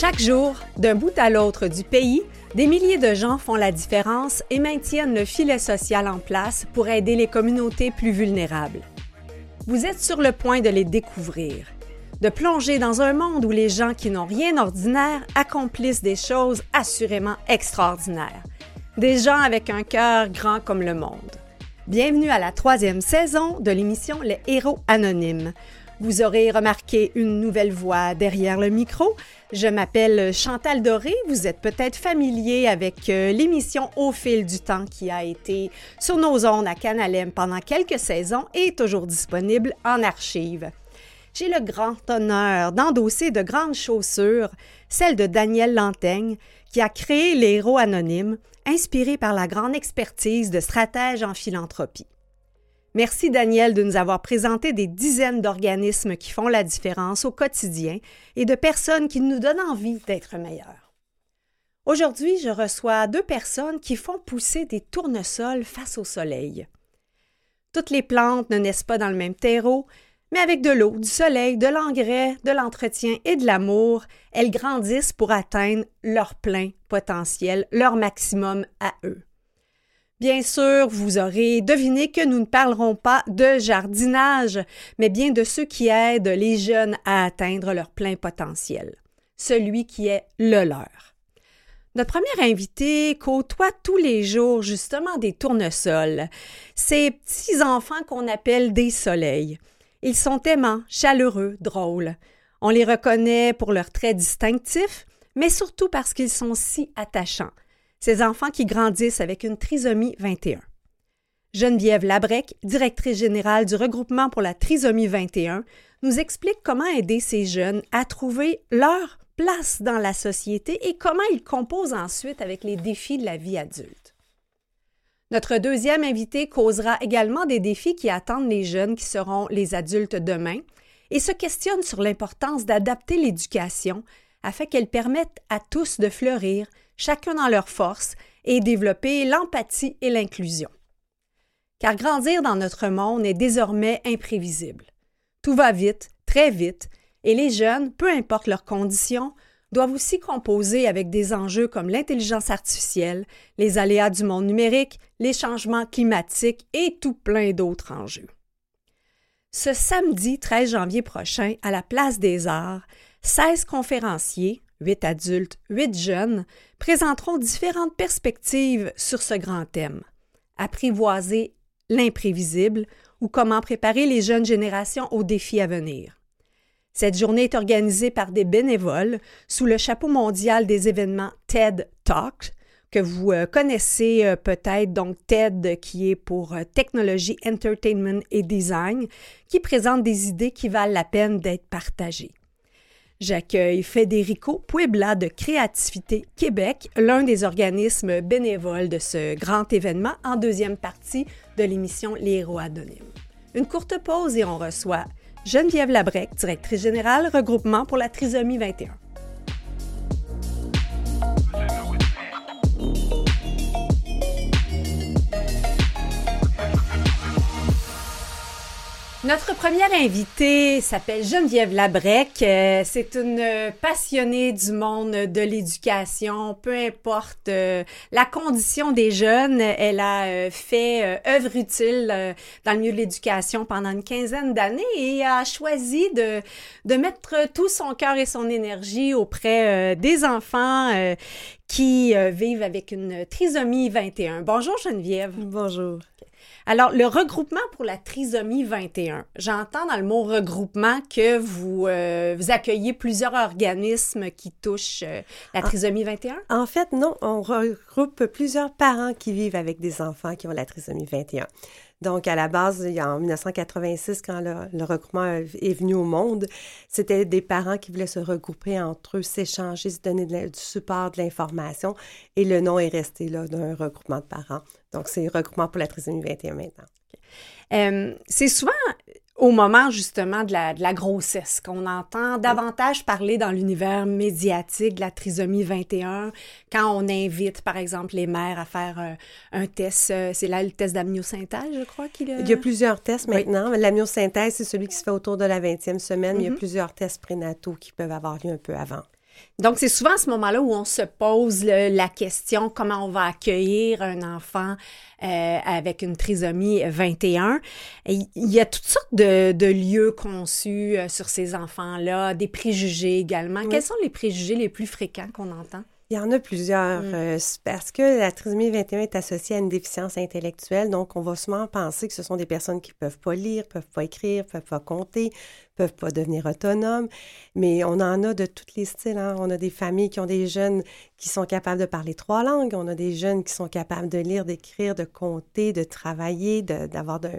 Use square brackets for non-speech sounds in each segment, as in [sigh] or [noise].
Chaque jour, d'un bout à l'autre du pays, des milliers de gens font la différence et maintiennent le filet social en place pour aider les communautés plus vulnérables. Vous êtes sur le point de les découvrir, de plonger dans un monde où les gens qui n'ont rien d'ordinaire accomplissent des choses assurément extraordinaires. Des gens avec un cœur grand comme le monde. Bienvenue à la troisième saison de l'émission Les Héros Anonymes. Vous aurez remarqué une nouvelle voix derrière le micro. Je m'appelle Chantal Doré. Vous êtes peut-être familier avec euh, l'émission Au fil du temps qui a été sur nos ondes à Canalem pendant quelques saisons et est toujours disponible en archive. J'ai le grand honneur d'endosser de grandes chaussures, celle de Daniel Lantaigne, qui a créé les héros anonymes, inspiré par la grande expertise de stratèges en philanthropie. Merci Daniel de nous avoir présenté des dizaines d'organismes qui font la différence au quotidien et de personnes qui nous donnent envie d'être meilleurs. Aujourd'hui, je reçois deux personnes qui font pousser des tournesols face au soleil. Toutes les plantes ne naissent pas dans le même terreau, mais avec de l'eau, du soleil, de l'engrais, de l'entretien et de l'amour, elles grandissent pour atteindre leur plein potentiel, leur maximum à eux. Bien sûr, vous aurez deviné que nous ne parlerons pas de jardinage, mais bien de ceux qui aident les jeunes à atteindre leur plein potentiel, celui qui est le leur. Notre premier invité côtoie tous les jours justement des tournesols, ces petits enfants qu'on appelle des soleils. Ils sont aimants, chaleureux, drôles. On les reconnaît pour leurs traits distinctifs, mais surtout parce qu'ils sont si attachants ces enfants qui grandissent avec une trisomie 21. Geneviève Labrec, directrice générale du regroupement pour la trisomie 21, nous explique comment aider ces jeunes à trouver leur place dans la société et comment ils composent ensuite avec les défis de la vie adulte. Notre deuxième invité causera également des défis qui attendent les jeunes qui seront les adultes demain et se questionne sur l'importance d'adapter l'éducation afin qu'elle permette à tous de fleurir chacun dans leur force, et développer l'empathie et l'inclusion. Car grandir dans notre monde est désormais imprévisible. Tout va vite, très vite, et les jeunes, peu importe leurs conditions, doivent aussi composer avec des enjeux comme l'intelligence artificielle, les aléas du monde numérique, les changements climatiques et tout plein d'autres enjeux. Ce samedi 13 janvier prochain, à la Place des Arts, 16 conférenciers, huit adultes, huit jeunes, présenteront différentes perspectives sur ce grand thème. Apprivoiser l'imprévisible ou comment préparer les jeunes générations aux défis à venir. Cette journée est organisée par des bénévoles sous le chapeau mondial des événements TED Talk, que vous euh, connaissez euh, peut-être, donc TED qui est pour euh, Technologie, Entertainment et Design, qui présente des idées qui valent la peine d'être partagées. J'accueille Federico Puebla de Créativité Québec, l'un des organismes bénévoles de ce grand événement en deuxième partie de l'émission Les héros anonymes. Une courte pause et on reçoit Geneviève Labrec, directrice générale regroupement pour la trisomie 21. Notre première invitée s'appelle Geneviève Labrec. Euh, c'est une passionnée du monde de l'éducation, peu importe euh, la condition des jeunes. Elle a euh, fait œuvre utile dans le milieu de l'éducation pendant une quinzaine d'années et a choisi de, de mettre tout son cœur et son énergie auprès des enfants qui vivent avec une trisomie 21. Bonjour Geneviève. Bonjour. Alors, le regroupement pour la trisomie 21. J'entends dans le mot regroupement que vous, euh, vous accueillez plusieurs organismes qui touchent euh, la trisomie 21? En fait, non, on regroupe plusieurs parents qui vivent avec des enfants qui ont la trisomie 21. Donc, à la base, en 1986, quand le, regroupement est venu au monde, c'était des parents qui voulaient se regrouper entre eux, s'échanger, se donner du support, de l'information. Et le nom est resté là d'un regroupement de parents. Donc, c'est regroupement pour la trisomie 21 maintenant. Euh, c'est souvent au moment justement de la, de la grossesse qu'on entend davantage parler dans l'univers médiatique de la trisomie 21 quand on invite par exemple les mères à faire euh, un, test, euh, c'est là le test d'amniosynthèse je crois qu'il Il y a plusieurs tests maintenant. L'amniosynthèse c'est celui qui se fait autour de la 20e semaine, mais il y a mm-hmm. plusieurs tests prénataux qui peuvent avoir lieu un peu avant. Donc, c'est souvent à ce moment-là où on se pose la question comment on va accueillir un enfant euh, avec une trisomie 21. il y a toutes sortes de, lieux conçus euh, sur ces enfants-là, des préjugés également. Quels sont les préjugés les plus fréquents qu'on entend? Il y en a plusieurs, mm. euh, parce que la trisomie 21 est associée à une déficience intellectuelle, donc on va souvent penser que ce sont des personnes qui peuvent pas lire, peuvent pas écrire, peuvent pas compter, peuvent pas devenir autonomes, mais on en a de tous les styles. Hein. On a des familles qui ont des jeunes qui sont capables de parler trois langues, on a des jeunes qui sont capables de lire, d'écrire, de compter, de travailler, d'avoir de,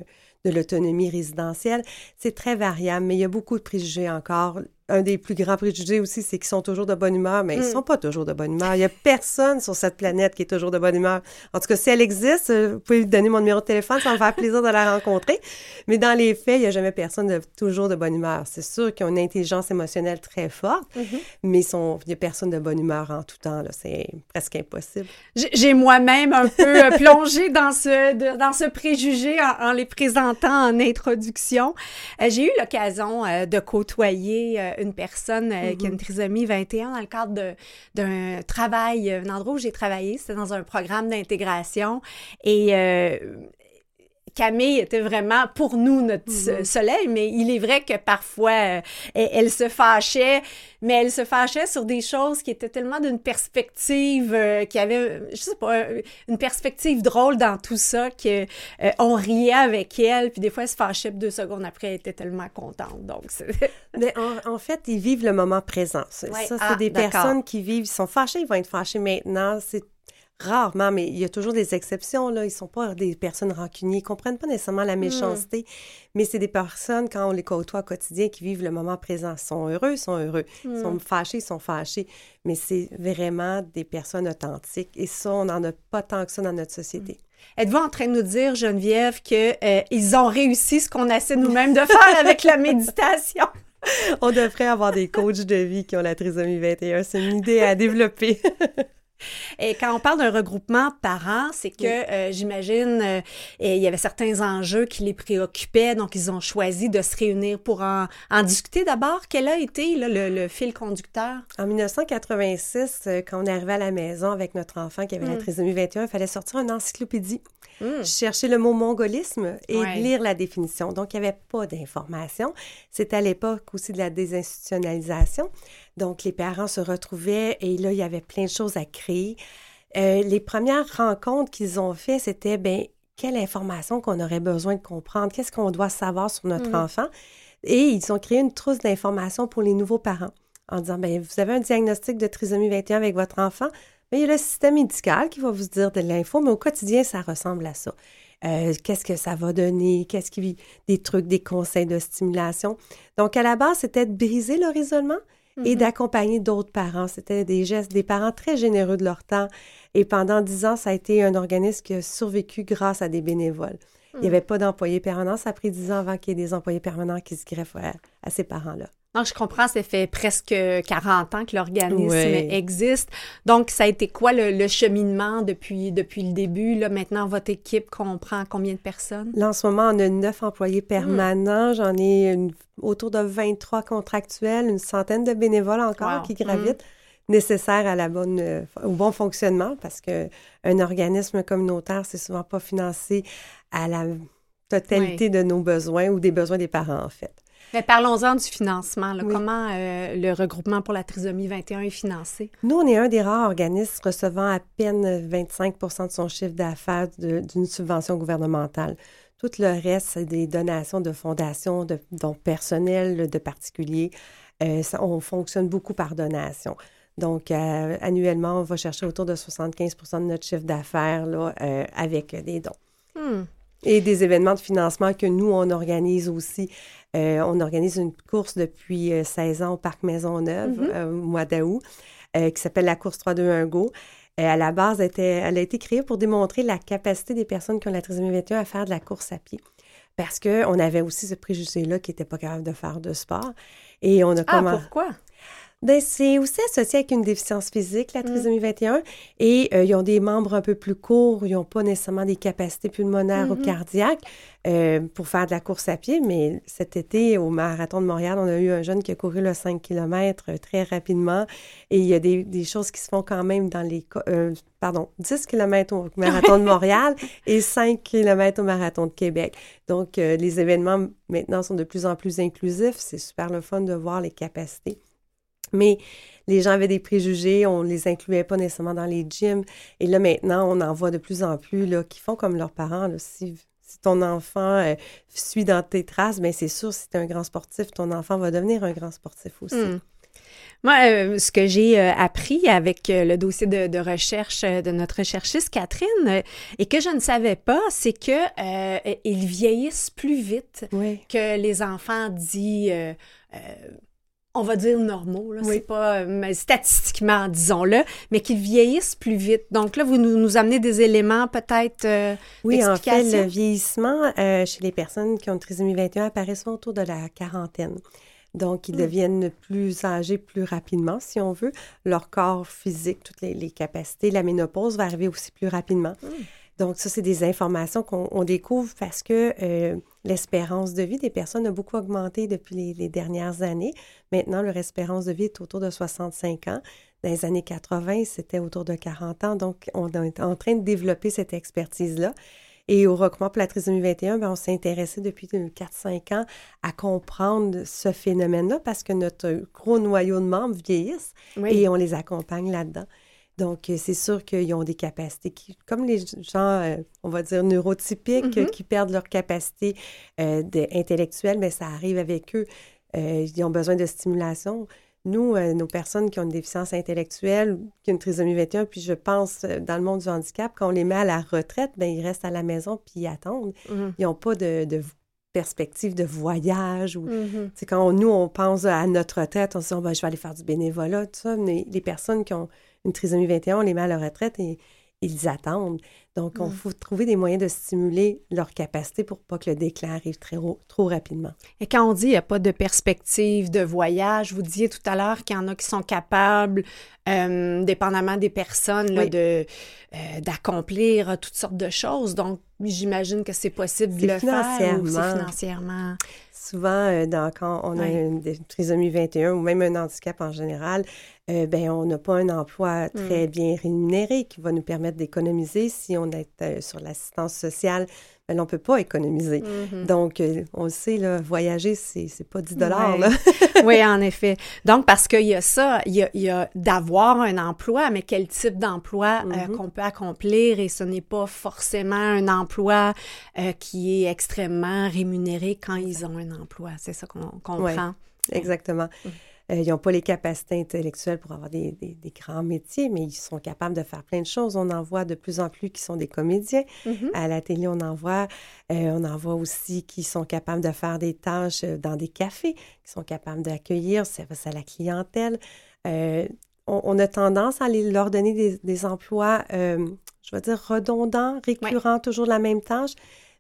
de l'autonomie résidentielle. C'est très variable, mais il y a beaucoup de préjugés encore un des plus grands préjugés aussi, c'est qu'ils sont toujours de bonne humeur, mais ils ne mm. sont pas toujours de bonne humeur. Il n'y a personne sur cette planète qui est toujours de bonne humeur. En tout cas, si elle existe, euh, vous pouvez lui donner mon numéro de téléphone, ça me faire plaisir de la rencontrer. Mais dans les faits, il n'y a jamais personne de toujours de bonne humeur. C'est sûr qu'ils ont une intelligence émotionnelle très forte, mm-hmm. mais il n'y a personne de bonne humeur en tout temps. C'est presque impossible. J'ai moi-même un peu euh, plongé dans ce, dans ce préjugé en, les présentant en introduction. Euh, j'ai eu l'occasion de côtoyer une personne euh, qui a une mm-hmm. trisomie 21 dans le cadre d'un travail, un endroit où j'ai travaillé, c'était dans un programme d'intégration. Et euh, Camille était vraiment pour nous notre mm-hmm. soleil, mais il est vrai que parfois euh, elle, se fâchait, mais elle se fâchait sur des choses qui étaient tellement d'une perspective, euh, qui avait, je sais pas, une perspective drôle dans tout ça que euh, on riait avec elle, puis des fois elle se fâchait, puis deux secondes après elle était tellement contente. Donc, [laughs] mais en, fait, ils vivent le moment présent. Ça, c'est ah, des personnes qui vivent, ils sont fâchés, ils vont être fâchés maintenant. C'est Rarement, mais il y a toujours des exceptions. Là. Ils ne sont pas des personnes rancunières. Ils ne comprennent pas nécessairement la hmm. méchanceté, mais c'est des personnes, quand on les côtoie au quotidien, qui vivent le moment présent. Ils sont heureux, ils sont heureux. Ils sont hmm. fâchés, ils sont fâchés. Mais c'est vraiment des personnes authentiques. Et ça, on n'en a pas tant que ça dans notre société. Hmm. Êtes-vous en train de nous dire, Geneviève, qu'ils euh, ont réussi ce qu'on essaie nous-mêmes de faire avec la [laughs] méditation? on devrait avoir des coachs de vie qui ont la trisomie 21. C'est une idée à développer. [laughs] Et quand on parle d'un regroupement parents, c'est que euh, j'imagine euh, il y avait certains enjeux qui les préoccupaient, donc ils ont choisi de se réunir pour en, discuter. D'abord, quel a été le, fil conducteur? En 1986, euh, quand on est arrivé à la maison avec notre enfant qui avait la hmm. trisomie 21, il fallait sortir une encyclopédie. Hmm. Chercher le mot mongolisme et lire la définition. Donc, il n'y avait pas d'informations. C'était à l'époque aussi de la désinstitutionnalisation. Donc, les parents se retrouvaient et là, il y avait plein de choses à créer. Euh, les premières rencontres qu'ils ont fait, c'était, ben quelle information qu'on aurait besoin de comprendre, qu'est-ce qu'on doit savoir sur notre mm. enfant? Et ils ont créé une trousse d'informations pour les nouveaux parents en disant, ben vous avez un diagnostic de trisomie 21 avec votre enfant, mais il y a le système médical qui va vous dire de l'info, mais au quotidien, ça ressemble à ça. Euh, qu'est-ce que ça va donner, qu'est-ce qui des trucs, des conseils de stimulation? Donc, à la base, c'était de briser leur isolement, et mm-hmm. d'accompagner d'autres parents. C'était des gestes, des parents très généreux de leur temps. Et pendant dix ans, ça a été un organisme qui a survécu grâce à des bénévoles. Il n'y mm. avait pas d'employés permanents. Ça a pris dix ans avant qu'il y ait des employés permanents qui se greffent à ces parents-là. Non, je comprends, ça fait presque 40 ans que l'organisme existe. Donc, ça a été quoi le, cheminement depuis, depuis le début? Là, maintenant, votre équipe comprend combien de personnes? Là, en ce moment, on a neuf employés permanents. J'en ai autour de 23 contractuels, une centaine de bénévoles encore qui gravitent. Nécessaires à la bonne, au bon fonctionnement parce que un organisme communautaire, c'est souvent pas financé à la totalité de nos besoins ou des besoins des parents, en fait. Mais parlons-en du financement. Comment euh, le regroupement pour la trisomie 21 est financé? Nous, on est un des rares organismes recevant à peine 25 de son chiffre d'affaires d'une subvention gouvernementale. Tout le reste, c'est des donations de fondations, de dons personnels, de particuliers. Euh, on fonctionne beaucoup par donation. Donc, euh, annuellement, on va chercher autour de 75% de notre chiffre d'affaires avec des dons. Hmm. Et des événements de financement que nous, on organise aussi. Euh, on organise une course depuis 16 euh, ans au Parc Maisonneuve, mm au mois d'août, qui s'appelle la course 3-2-1 Go. à la base, elle, a été créée pour démontrer la capacité des personnes qui ont la trisomie 21 à faire de la course à pied. Parce qu'on avait aussi ce préjugé-là qui n'était pas capable de faire de sport. Et on a ah, pourquoi? Ben, c'est aussi associé avec une déficience physique, la Mm. trisomie 21, et euh, ils ont des membres un peu plus courts, ils n'ont pas nécessairement des capacités pulmonaires ou Mhm. cardiaques euh, pour faire de la course à pied, mais cet été, au Marathon de Montréal, on a eu un jeune qui a couru le 5 km très rapidement, et il y a des, des choses qui se font quand même dans les... euh, pardon, 10 km au Marathon de Montréal [laughs] et 5 km au Marathon de Québec. Donc, euh, les événements maintenant sont de plus en plus inclusifs. C'est super le fun de voir les capacités. Mais les gens avaient des préjugés, on ne les incluait pas nécessairement dans les gyms. Et là, maintenant, on en voit de plus en plus là, qui font comme leurs parents. là. Si, si ton enfant euh, suit dans tes traces, bien, c'est sûr, si tu es un grand sportif, ton enfant va devenir un grand sportif aussi. Hmm. Moi, euh, ce que j'ai euh, appris avec euh, le dossier de, de recherche de notre recherchiste Catherine et que je ne savais pas, c'est que ils vieillissent plus vite Oui. que les enfants dits, on va dire normaux, là, Oui. c'est pas euh, mais statistiquement, disons-le, mais qu'ils vieillissent plus vite. Donc là, vous nous, nous amenez des éléments peut-être euh, Oui, en fait, le vieillissement euh, chez les personnes qui ont une trisomie 21 apparaît souvent autour de la quarantaine. Donc, ils Hmm. deviennent plus âgés plus rapidement, si on veut. Leur corps physique, toutes les, les capacités, la ménopause va arriver aussi plus rapidement. Hmm. Donc, ça, c'est des informations qu'on on découvre parce que euh, l'espérance de vie des personnes a beaucoup augmenté depuis les, les dernières années. Maintenant, leur espérance de vie est autour de 65 ans. Dans les années 80, c'était autour de 40 ans. Donc, on est en train de développer cette expertise-là. Et au regroupement pour la trisomie 21, bien, on s'est intéressé depuis 4-5 ans à comprendre ce phénomène-là parce que notre gros noyau de membres vieillissent Oui. et on les accompagne là-dedans. Donc, euh, c'est sûr qu'ils ont des capacités qui, comme les gens, euh, on va dire, neurotypiques, Mhm. euh, qui perdent leur capacité euh, intellectuelle, mais ça arrive avec eux. Euh, ils ont besoin de stimulation. Nous, nos personnes qui ont une déficience intellectuelle, qui ont une trisomie 21, puis je pense, dans le monde du handicap, quand on les met à la retraite, ben ils restent à la maison puis ils attendent. Mhm. Ils n'ont pas de, de perspective de voyage ou Mhm. c'est quand on- nous, on pense à notre retraite, on se dit, Oh, ben, je vais aller faire du bénévolat, tout ça. Mais les personnes qui ont une trisomie 21, on les met à la retraite et ils attendent. Donc, il Mm. faut trouver des moyens de stimuler leur capacité pour pas que le déclin arrive très, ro- trop rapidement. Et quand on dit qu'il n'y a pas de perspective de voyage, vous disiez tout à l'heure qu'il y en a qui sont capables, euh, dépendamment des personnes, là, Oui. de, euh, d'accomplir toutes sortes de choses. Donc, j'imagine que c'est possible de le faire ou financièrement. Souvent, euh, dans, quand on a Ouais. une, dé- trisomie 21 ou même un handicap en général, euh, ben, on n'a pas un emploi très bien rémunéré qui va nous permettre d'économiser. Si on est euh, sur l'assistance sociale, ben, on ne peut pas économiser. Mhm. Donc, euh, on le sait, là, voyager, c'est c'est pas 10 dollars. [laughs] Oui, en effet. Donc, parce qu'il y a ça, il y a, d'avoir un emploi, mais quel type d'emploi euh, Mhm. qu'on peut accomplir? Et ce n'est pas forcément un emploi euh, qui est extrêmement rémunéré quand ils ont un emploi. C'est ça qu'on comprend. Exactement. Mm. Euh, ils n'ont pas les capacités intellectuelles pour avoir des, des- des grands métiers, mais ils sont capables de faire plein de choses. On en voit de plus en plus qui sont des comédiens. Mhm. À la télé, on en voit. euh, on en voit aussi qui sont capables de faire des tâches euh, dans des cafés, qui sont capables d'accueillir, service à la clientèle. Euh, on, on a tendance à les- leur donner des, des emplois, je vais dire, redondants, récurrents, toujours la même tâche.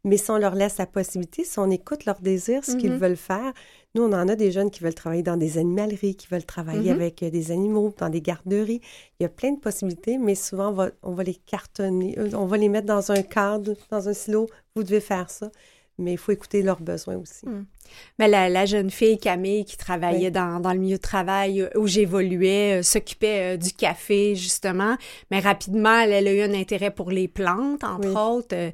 Mais si on leur laisse la possibilité, si on écoute leurs désirs, ce qu'ils Mhm. veulent faire, nous, on en a des jeunes qui veulent travailler dans des animaleries, qui veulent travailler Mhm. avec euh, des animaux, dans des garderies. Il y a plein de possibilités, mais souvent, on va, on va les cartonner, euh, on va les mettre dans un cadre, dans un silo. Vous devez faire ça. Mais il faut écouter leurs besoins aussi. Mm. Mais la, la jeune fille Camille qui travaillait Oui. dans, dans le milieu de travail euh, où j'évoluais euh, s'occupait euh, du café justement, mais rapidement elle, elle a eu un intérêt pour les plantes entre Oui. autres, euh,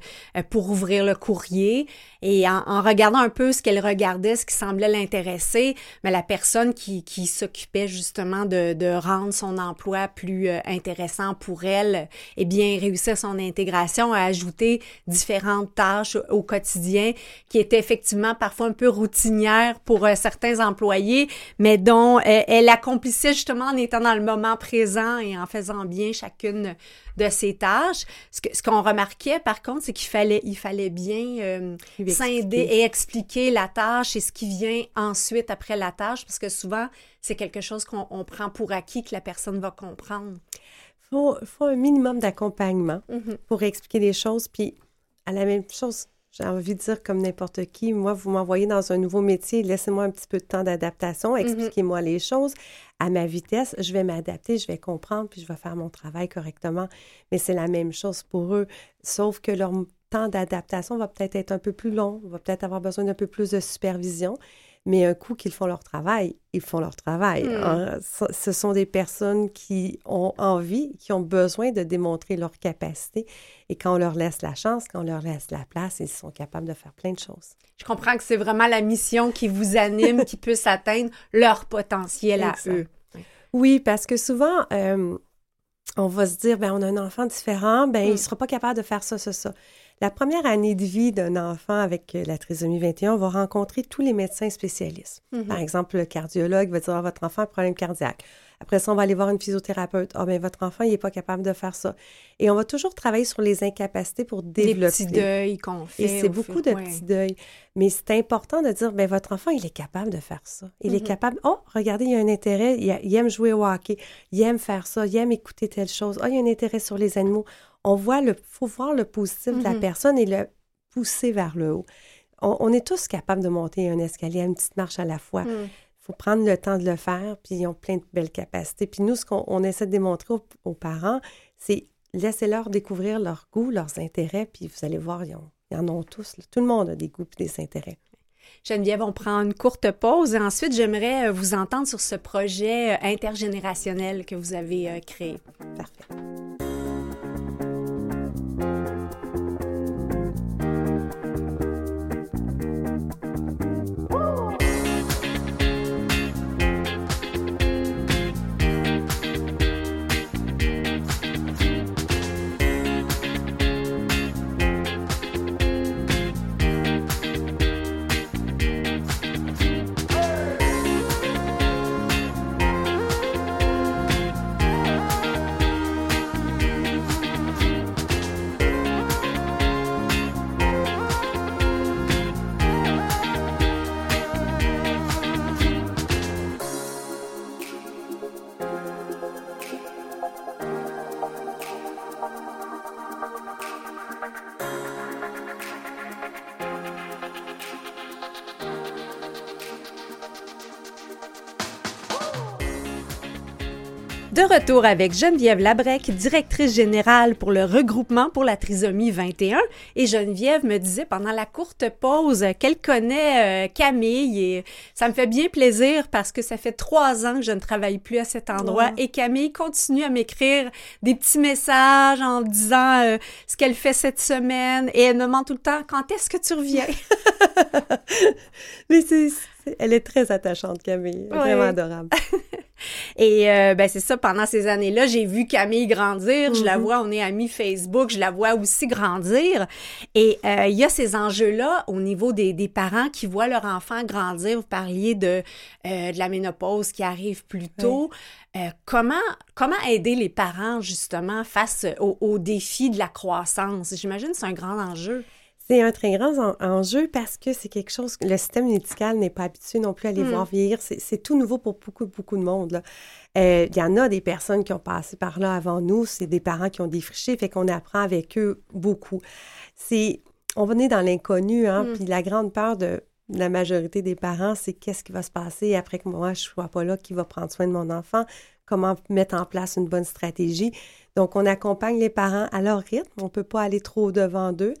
pour ouvrir le courrier et en, en regardant un peu ce qu'elle regardait, ce qui semblait l'intéresser, mais la personne qui, qui s'occupait justement de, de rendre son emploi plus intéressant pour elle, et bien réussir son intégration, a ajouté différentes tâches au quotidien qui étaient effectivement parfois un peu routinières pour euh, certains employés, mais dont euh, elle accomplissait justement en étant dans le moment présent et en faisant bien chacune de ses tâches. Ce que- ce qu'on remarquait par contre, c'est qu'il fallait, il fallait bien euh, scinder et expliquer la tâche et ce qui vient ensuite après la tâche, parce que souvent, c'est quelque chose qu'on on prend pour acquis que la personne va comprendre. Il faut, faut un minimum d'accompagnement Mhm. pour expliquer les choses. Puis, à la même chose, j'ai envie de dire comme n'importe qui, moi, vous m'envoyez dans un nouveau métier, laissez-moi un petit peu de temps d'adaptation, Mm-hmm. expliquez-moi les choses à ma vitesse, je vais m'adapter, je vais comprendre, puis je vais faire mon travail correctement. Mais c'est la même chose pour eux, sauf que leur temps d'adaptation va peut-être être un peu plus long, va peut-être avoir besoin d'un peu plus de supervision. Mais un coup qu'ils font leur travail, ils font leur travail. Hmm. hein. Ce ce sont des personnes qui ont envie, qui ont besoin de démontrer leur capacité. Et quand on leur laisse la chance, quand on leur laisse la place, ils sont capables de faire plein de choses. Je comprends que c'est vraiment la mission qui vous anime, qui puisse atteindre leur potentiel à Exact. eux. Oui, parce que souvent, euh, on va se dire, ben on a un enfant différent, ben Mm. il ne sera pas capable de faire ça, ça, ça. La première année de vie d'un enfant avec euh, la trisomie 21 va rencontrer tous les médecins spécialistes. Mhm. Par exemple, le cardiologue va dire, ah, votre enfant a un problème cardiaque. Après ça, on va aller voir une physiothérapeute. Ah, ben votre enfant, il n'est pas capable de faire ça. Et on va toujours travailler sur les incapacités pour développer. petits deuils qu'on fait. Et c'est au beaucoup de ouais. petits deuils. Mais c'est important de dire, ben votre enfant, il est capable de faire ça. Il est Mhm. capable, oh, regardez, il y a un intérêt, il, a- il aime jouer au hockey, il aime faire ça, il aime écouter telle chose. Ah, il y a un intérêt sur les animaux. On voit le, faut voir le positif de la Mhm. personne et le pousser vers le haut. On, on est tous capables de monter un escalier, une petite marche à la fois. Il Mm. faut prendre le temps de le faire, puis ils ont plein de belles capacités. Puis nous, ce qu'on on essaie de démontrer aux, aux parents, c'est laissez-leur découvrir leurs goûts, leurs intérêts, puis vous allez voir, ils, ont- ils en ont tous. là. Tout le monde a des goûts et des intérêts. Geneviève, on prend une courte pause et ensuite, j'aimerais euh, vous entendre sur ce projet euh, intergénérationnel que vous avez euh, créé. Parfait. De retour avec Geneviève Labrec, directrice générale pour le regroupement pour la trisomie 21. Et Geneviève me disait pendant la courte pause qu'elle connaît euh, Camille et ça me fait bien plaisir parce que ça fait trois ans que je ne travaille plus à cet endroit et Camille continue à m'écrire des petits messages en me disant euh, ce qu'elle fait cette semaine et elle me demande tout le temps quand est-ce que tu reviens? [laughs] Mais c'est- [laughs] elle est très attachante, Camille. Ouais. Vraiment adorable. [laughs] Et euh, ben c'est ça, pendant ces années-là, j'ai vu Camille grandir, je la Mhm. vois, on est amis Facebook, je la vois aussi grandir. Et euh, il y a ces enjeux-là au niveau des, des parents qui voient leur enfant grandir. Vous parliez de, euh, de la ménopause qui arrive plus tôt. Euh, comment, comment aider les parents justement face aux au défis de la croissance? J'imagine que c'est un grand enjeu. C'est un très grand en- enjeu parce que c'est quelque chose que le système médical n'est pas habitué non plus à les Mm. voir vieillir. C'est, tout nouveau pour beaucoup, beaucoup de monde. Euh, Il y en a des personnes qui ont passé par là avant nous. C'est des parents qui ont défriché, fait qu'on apprend avec eux beaucoup. C'est, on va dans l'inconnu, hein, Mm. puis la grande peur de la majorité des parents, c'est qu'est-ce qui va se passer après que moi, je sois pas là, qui va prendre soin de mon enfant, comment mettre en place une bonne stratégie? Donc, on accompagne les parents à leur rythme. On peut pas aller trop devant d'eux.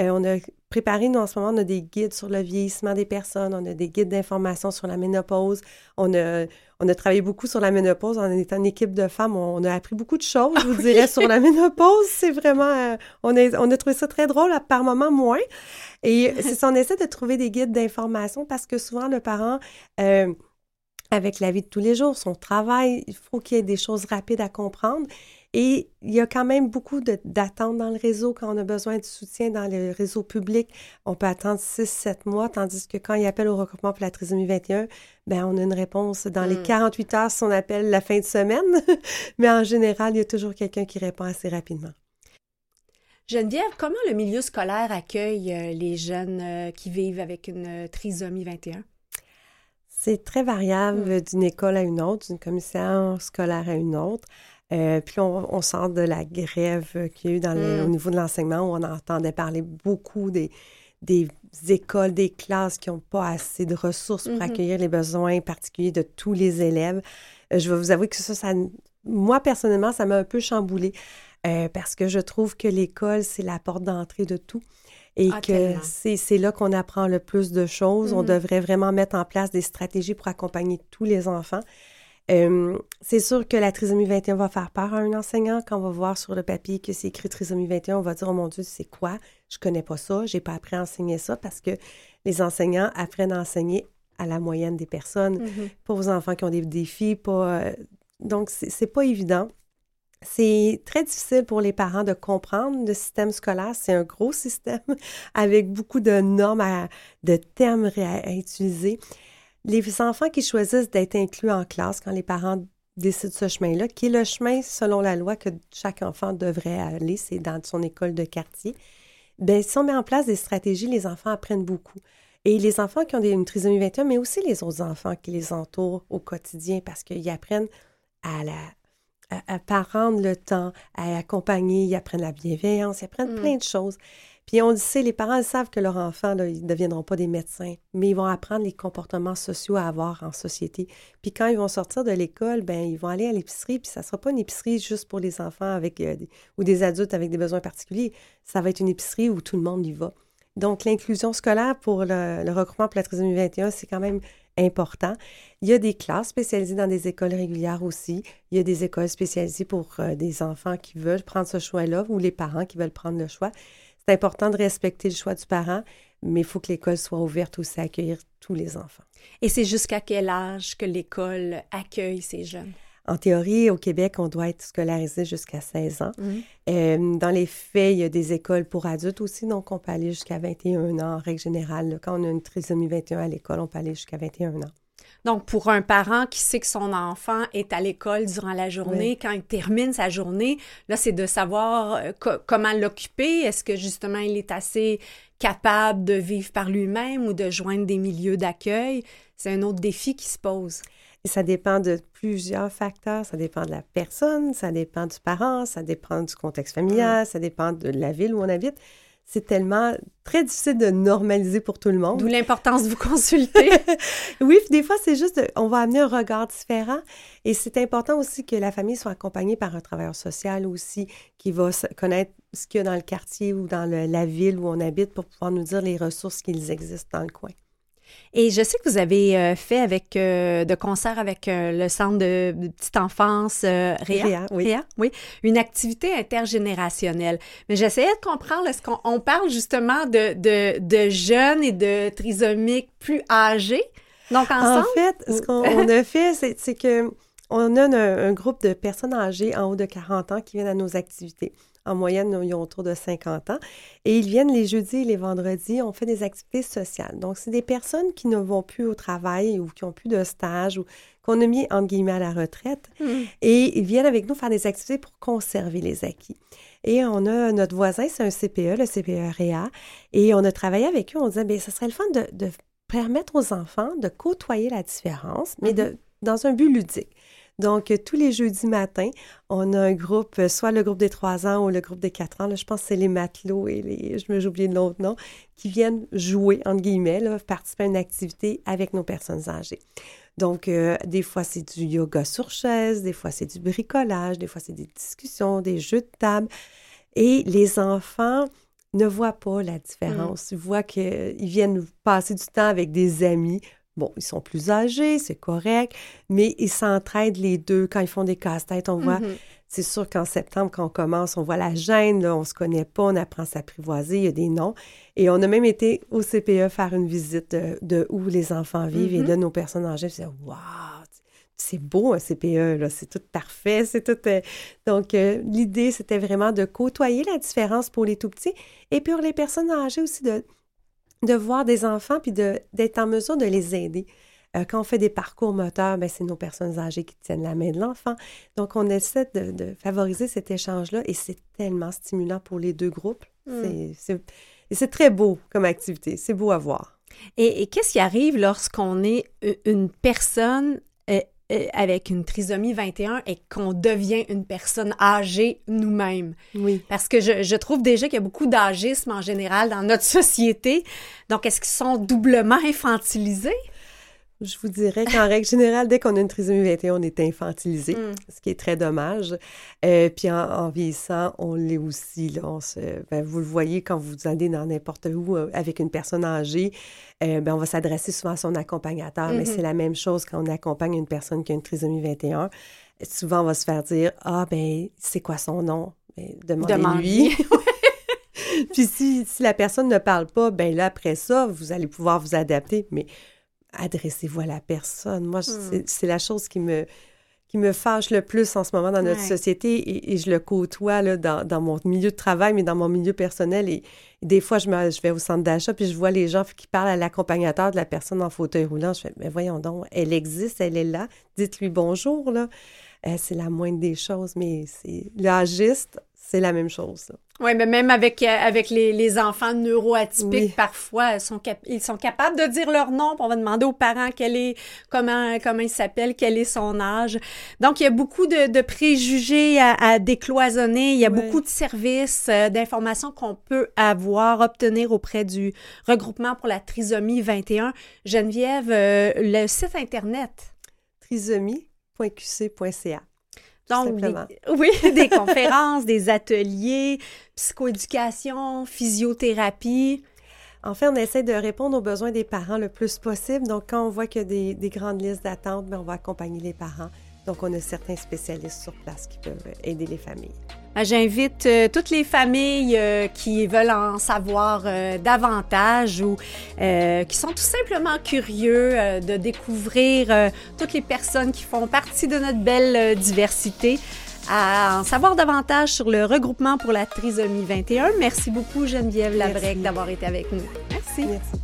Euh, on a préparé, nous, en ce moment, on a des guides sur le vieillissement des personnes, on a des guides d'information sur la ménopause. On a, on a travaillé beaucoup sur la ménopause. En étant une équipe de femmes, on a appris beaucoup de choses, je vous Oui. dirais, sur la ménopause. C'est vraiment... euh, on, a, on a trouvé ça très drôle, par moments moins. Et [laughs] c'est ça, on essaie de trouver des guides d'information parce que souvent, le parent... euh, avec la vie de tous les jours, son travail, il faut qu'il y ait des choses rapides à comprendre. Et il y a quand même beaucoup de- d'attentes dans le réseau quand on a besoin de soutien dans le réseau public. On peut attendre 6-7 mois, tandis que quand il appelle au regroupement pour la trisomie 21, ben on a une réponse dans les Mm. 48 heures si on appelle la fin de semaine. [laughs] Mais en général, il y a toujours quelqu'un qui répond assez rapidement. Geneviève, comment le milieu scolaire accueille euh, les jeunes euh, qui vivent avec une euh, trisomie 21? C'est très variable d'une école à une autre, d'une commission scolaire à une autre. Euh, puis on, on sort de la grève qu'il y a eu dans le- Mm. au niveau de l'enseignement où on entendait parler beaucoup des, des écoles, des classes qui n'ont pas assez de ressources pour Mhm. accueillir les besoins particuliers de tous les élèves. Euh, je vais vous avouer que ça, ça moi, personnellement, ça m'a un peu chamboulé euh, parce que je trouve que l'école, c'est la porte d'entrée de tout et Ah, que c'est là qu'on apprend le plus de choses. On Mhm. devrait vraiment mettre en place des stratégies pour accompagner tous les enfants. Euh, c'est sûr que la trisomie 21 va faire peur à un enseignant quand on va voir sur le papier que c'est écrit trisomie 21. On va dire, oh mon Dieu, c'est quoi? Je connais pas ça, j'ai pas appris à enseigner ça parce que les enseignants apprennent à enseigner à la moyenne des personnes, Mhm. pas aux enfants qui ont des défis, pas... euh, donc, c'est c'est pas évident. C'est très difficile pour les parents de comprendre le système scolaire. C'est un gros [laughs] système avec beaucoup de normes, à- de termes à, à utiliser. Les enfants qui choisissent d'être inclus en classe quand les parents décident ce chemin-là, qui est le chemin selon la loi que chaque enfant devrait aller, c'est dans son école de quartier, bien, si on met en place des stratégies, les enfants apprennent beaucoup. Et les enfants qui ont des, une trisomie 21, mais aussi les autres enfants qui les entourent au quotidien parce qu'ils apprennent à la à, à le temps, à accompagner, ils apprennent la bienveillance, ils apprennent Mm. plein de choses. Puis on le sait, les parents savent que leurs enfants, ils ne deviendront pas des médecins, mais ils vont apprendre les comportements sociaux à avoir en société. Puis quand ils vont sortir de l'école, ben ils vont aller à l'épicerie, puis ça ne sera pas une épicerie juste pour les enfants avec euh, ou des adultes avec des besoins particuliers. Ça va être une épicerie où tout le monde y va. Donc, l'inclusion scolaire pour le, regroupement pour la trisomie 21, c'est quand même important. Il y a des classes spécialisées dans des écoles régulières aussi. Il y a des écoles spécialisées pour euh, des enfants qui veulent prendre ce choix-là ou les parents qui veulent prendre le choix. C'est important de respecter le choix du parent, mais il faut que l'école soit ouverte aussi à accueillir tous les enfants. Et c'est jusqu'à quel âge que l'école accueille ces jeunes? En théorie, au Québec, on doit être scolarisé jusqu'à 16 ans. Mhm. Euh, dans les faits, il y a des écoles pour adultes aussi, donc on peut aller jusqu'à 21 ans en règle générale. Quand on a une trisomie 21 à l'école, on peut aller jusqu'à 21 ans. Donc, pour un parent qui sait que son enfant est à l'école durant la journée, Oui. quand il termine sa journée, là, c'est de savoir euh, co- comment l'occuper. Est-ce que justement il est assez capable de vivre par lui-même ou de joindre des milieux d'accueil? C'est un autre défi qui se pose. Et ça dépend de plusieurs facteurs. Ça dépend de la personne, ça dépend du parent, ça dépend du contexte familial, ça dépend de la ville où on habite. C'est tellement très difficile de normaliser pour tout le monde. D'où l'importance de vous [laughs] consulter. Oui, puis des fois, c'est juste, de- on va amener un regard différent. Et c'est important aussi que la famille soit accompagnée par un travailleur social aussi, qui va connaître ce qu'il y a dans le quartier ou dans le- la ville où on habite pour pouvoir nous dire les ressources qui existent dans le coin. Et je sais que vous avez euh, fait avec euh, de concert avec euh, le centre de, de petite enfance euh, Réa, Réa, oui. Réa, oui, une activité intergénérationnelle. Mais j'essayais de comprendre, est-ce qu'on on parle justement de, de, de jeunes et de trisomiques plus âgés? Donc ensemble? En fait, ce qu'on on a fait, c'est c'est que on a un, un groupe de personnes âgées en haut de 40 ans qui viennent à nos activités. En moyenne, ils ont autour de 50 ans. Et ils viennent les jeudis et les vendredis. On fait des activités sociales. Donc, c'est des personnes qui ne vont plus au travail ou qui ont plus de stage ou qu'on a mis, entre guillemets, à la retraite. Mhm. Et ils viennent avec nous faire des activités pour conserver les acquis. Et on a notre voisin, c'est un CPE, le CPE REA. Et on a travaillé avec eux. On disait, bien, ce serait le fun de, de permettre aux enfants de côtoyer la différence, mais de, dans un but ludique. Donc, tous les jeudis matins, on a un groupe, euh, soit le groupe des 3 ans ou le groupe des 4 ans, là, je pense que c'est les matelots et les, je me j'ai oublié l'autre nom, qui viennent jouer, entre guillemets, là, participer à une activité avec nos personnes âgées. Donc, euh, des fois, c'est du yoga sur chaise, des fois, c'est du bricolage, des fois, c'est des discussions, des jeux de table. Et les enfants ne voient pas la différence. Ils voient qu'ils viennent passer du temps avec des amis. Bon, ils sont plus âgés, c'est correct, mais ils s'entraident les deux. Quand ils font des casse-têtes, on voit, Mhm. c'est sûr qu'en septembre, quand on commence, on voit la gêne, là, on se connaît pas, on apprend à s'apprivoiser, il y a des noms. Et on a même été au CPE faire une visite de, de où les enfants vivent et Mhm. de nos personnes âgées. Puis c'est waouh, c'est beau un CPE, là, c'est tout parfait, c'est tout. euh, Donc, euh, l'idée, c'était vraiment de côtoyer la différence pour les tout petits et pour les personnes âgées aussi de, de voir des enfants puis d'être en mesure de les aider. Euh, quand on fait des parcours moteurs, ben, c'est nos personnes âgées qui tiennent la main de l'enfant. Donc, on essaie de, de favoriser cet échange-là et c'est tellement stimulant pour les deux groupes. Mm. C'est- très beau comme activité. C'est beau à voir. Et, et qu'est-ce qui arrive lorsqu'on est une personne avec une trisomie 21 et qu'on devient une personne âgée nous-mêmes. Oui. Parce que je, je trouve déjà qu'il y a beaucoup d'âgisme en général dans notre société. Donc, est-ce qu'ils sont doublement infantilisés? Je vous dirais qu'en règle générale, dès qu'on a une trisomie 21, on est infantilisé, mm. ce qui est très dommage. Euh, puis en, vieillissant, on l'est aussi. Là, ben, vous le voyez quand vous allez dans n'importe où euh, avec une personne âgée, euh, ben, on va s'adresser souvent à son accompagnateur, mais mm-hmm. c'est la même chose quand on accompagne une personne qui a une trisomie 21. Souvent, on va se faire dire Ah, ben, c'est quoi son nom? Ben, demandez-lui. [laughs] [laughs] Puis si, si, la personne ne parle pas, ben là, après ça, vous allez pouvoir vous adapter. Mais adressez-vous à la personne. Moi, hmm. c'est la chose qui me, qui me fâche le plus en ce moment dans notre société et, je le côtoie là, dans, dans, mon milieu de travail, mais dans mon milieu personnel. Et, des fois, je, me, je vais au centre d'achat puis je vois les gens qui parlent à l'accompagnateur de la personne en fauteuil roulant. Je fais, mais voyons donc, elle existe, elle est là. Dites-lui bonjour, là. Euh, c'est la moindre des choses, mais c'est l'agiste, c'est la même chose. Oui, mais même avec, euh, avec les, les enfants neuroatypiques, parfois, ils sont, ils sont capables de dire leur nom. on va demander aux parents quel est, comment, comment il s'appelle, quel est son âge. Donc, il y a beaucoup de, de préjugés à, à, décloisonner. Il y a beaucoup de services, euh, d'informations qu'on peut avoir, obtenir auprès du regroupement pour la trisomie 21. Geneviève, euh, le site Internet? trisomie.qc.ca. Donc, oui, [laughs] des [laughs] conférences, des ateliers, psychoéducation, physiothérapie. En fait, on essaie de répondre aux besoins des parents le plus possible. Donc, quand on voit qu'il y a des, grandes listes d'attente, ben, on va accompagner les parents. Donc, on a certains spécialistes sur place qui peuvent aider les familles. Ben, j'invite euh, toutes les familles euh, qui veulent en savoir euh, davantage ou qui sont tout simplement curieux de découvrir toutes les personnes qui font partie de notre belle diversité à en savoir davantage sur le regroupement pour la trisomie 21. Merci beaucoup Geneviève Labrec d'avoir été avec nous. Merci. Merci.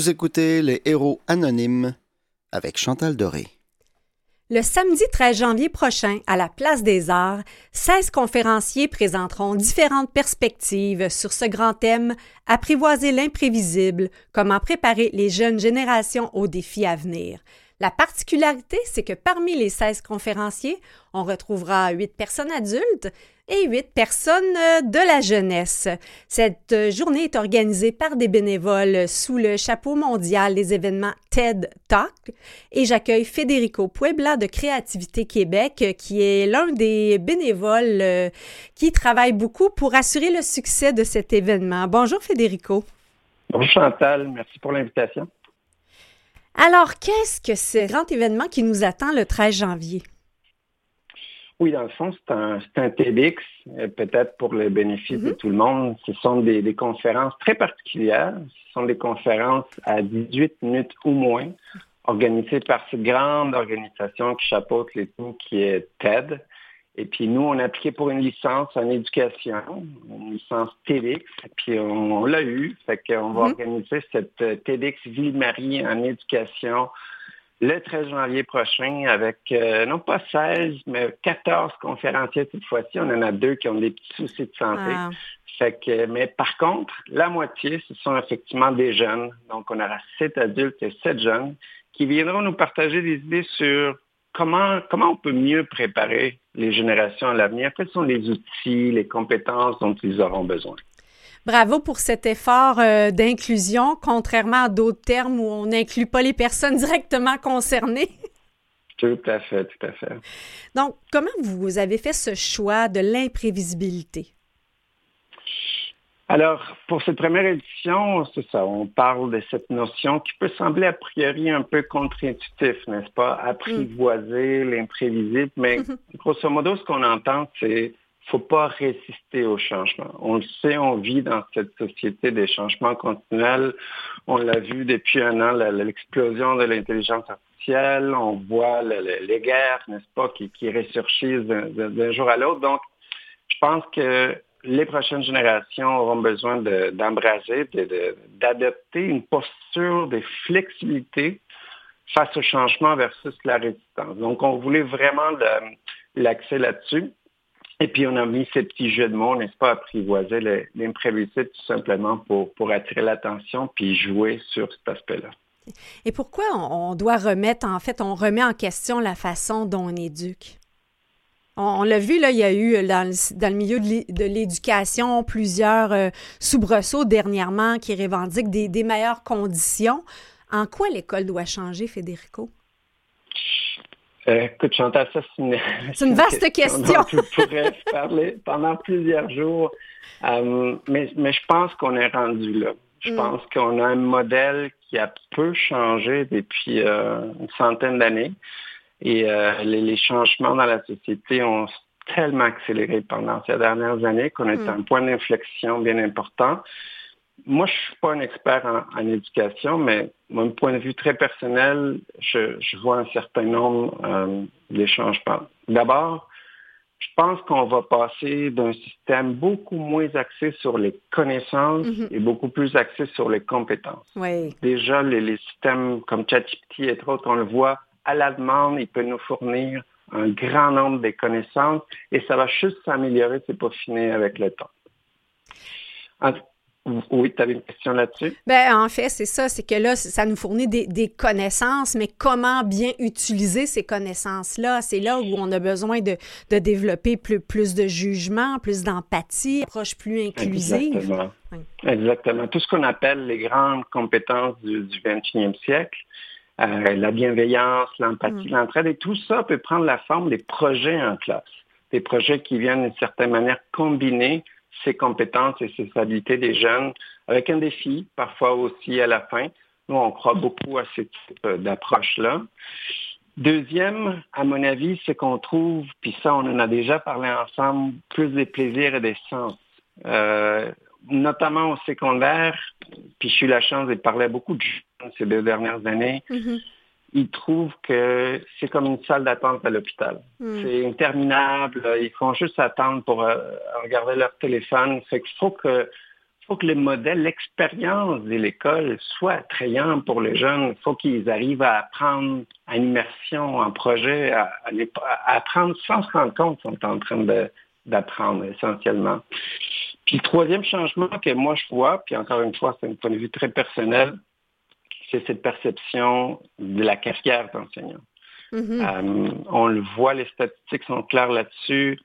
Vous écoutez Les Héros Anonymes avec Chantal Doré. Le samedi 13 janvier prochain, à la Place des Arts, 16 conférenciers présenteront différentes perspectives sur ce grand thème Apprivoiser l'imprévisible, comment préparer les jeunes générations aux défis à venir. La particularité, c'est que parmi les 16 conférenciers, on retrouvera 8 personnes adultes et 8 personnes euh, de la jeunesse. Cette euh, journée est organisée par des bénévoles sous le chapeau mondial des événements TED Talk et j'accueille Federico Puebla de Créativité Québec qui est l'un des bénévoles euh, qui travaille beaucoup pour assurer le succès de cet événement. Bonjour Federico. Bonjour Chantal, merci pour l'invitation. Alors, qu'est-ce que ce grand événement qui nous attend le 13 janvier? Oui, dans le fond, c'est un, un, TEDx, euh, peut-être pour le bénéfice de mm-hmm. tout le monde. Ce sont des, des, conférences très particulières. Ce sont des conférences à 18 minutes ou moins, organisées par cette grande organisation qui chapeaute les tout, qui est TED. Et puis nous, on a appliqué pour une licence en éducation, une licence TEDx, puis on, l'a eu. Fait qu'on va mhm. organiser cette euh, TEDx Ville-Marie en éducation le 13 janvier prochain avec euh, non pas 16, mais 14 conférenciers cette fois-ci. On en a deux qui ont des petits soucis de santé. Fait que, mais par contre, la moitié, ce sont effectivement des jeunes. Donc, on aura 7 adultes et 7 jeunes qui viendront nous partager des idées sur comment, comment on peut mieux préparer les générations à l'avenir? Quels sont les outils, les compétences dont ils auront besoin? Bravo pour cet effort euh, d'inclusion, contrairement à d'autres termes où on n'inclut pas les personnes [laughs] directement concernées. Tout à fait, tout à fait. Donc, comment vous avez fait ce choix de l'imprévisibilité? Alors, pour cette première édition, c'est ça, on parle de cette notion qui peut sembler a priori un peu contre-intuitif, n'est-ce pas? Apprivoiser mm. l'imprévisible, mais grosso modo, ce qu'on entend, c'est faut pas résister au changement. On le sait, on vit dans cette société des changements continuels. On l'a vu depuis un an, l'explosion de l'intelligence artificielle. On voit les guerres, n'est-ce pas, qui, ressurgissent d'un jour à l'autre. Donc, je pense que les prochaines générations auront besoin d'embraser, d'adopter une posture de flexibilité face au changement versus la résistance. Donc, on voulait vraiment l'accès là-dessus. Et puis, on a mis ces petits jeux de mots, n'est-ce pas, apprivoiser l'imprévisible tout simplement pour, pour attirer l'attention puis jouer sur cet aspect-là. Et pourquoi on doit remettre, en fait, on remet en question la façon dont on éduque? On, l'a vu, là, il y a eu dans le, milieu de l'éducation plusieurs euh, soubresauts dernièrement qui revendiquent des, meilleures conditions. En quoi l'école doit changer, Federico? Euh, écoute, Chantal, ça, c'est une, une, vaste question. Je pourrais parler pendant plusieurs jours, euh, mais, mais, je pense qu'on est rendu là. Je mm. pense qu'on a un modèle qui a peu changé depuis une centaine d'années. Et euh, les, changements dans la société ont tellement accéléré pendant ces dernières années qu'on est à un point d'inflexion bien important. Moi, je suis pas un expert en, éducation, mais mon point de vue très personnel, je, vois un certain nombre euh, de changements. D'abord, je pense qu'on va passer d'un système beaucoup moins axé sur les connaissances mm-hmm. et beaucoup plus axé sur les compétences. Déjà, les, les systèmes comme ChatGPT et autres, on le voit, à la demande, il peut nous fournir un grand nombre de connaissances et ça va juste s'améliorer, c'est pas fini avec le temps. Oui, tu avais une question là-dessus? Ben, en fait, c'est ça, c'est que là, ça nous fournit des, connaissances, mais comment bien utiliser ces connaissances-là? C'est là où on a besoin de, développer plus, plus de jugement, plus d'empathie, approche plus inclusive. Exactement. Exactement. Tout ce qu'on appelle les grandes compétences du, du 21e siècle, euh, la bienveillance, l'empathie, mm. l'entraide, et tout ça peut prendre la forme des projets en classe, des projets qui viennent d'une certaine manière combiner ces compétences et ces habiletés des jeunes avec un défi, parfois aussi à la fin. Nous, on croit beaucoup à ce type d'approche-là. Deuxième, à mon avis, c'est qu'on trouve, puis ça, on en a déjà parlé ensemble, plus des plaisirs et des sens. Euh, notamment au secondaire, puis j'ai eu la chance de parler à beaucoup de jeunes ces deux dernières années, mm-hmm. Ils trouvent que c'est comme une salle d'attente à l'hôpital. Mm. C'est interminable, ils font juste attendre pour euh, regarder leur téléphone. Fait qu'il faut que faut que le modèle, l'expérience de l'école soit attrayant pour les jeunes. Il faut qu'ils arrivent à apprendre à une immersion, en projet, à, apprendre sans se rendre compte qu'ils sont en train d'apprendre essentiellement. Puis le troisième changement que moi je vois, puis encore une fois, c'est un point de vue très personnel, c'est cette perception de la carrière d'enseignant. Mm-hmm. Euh, on le voit, les statistiques sont claires là-dessus.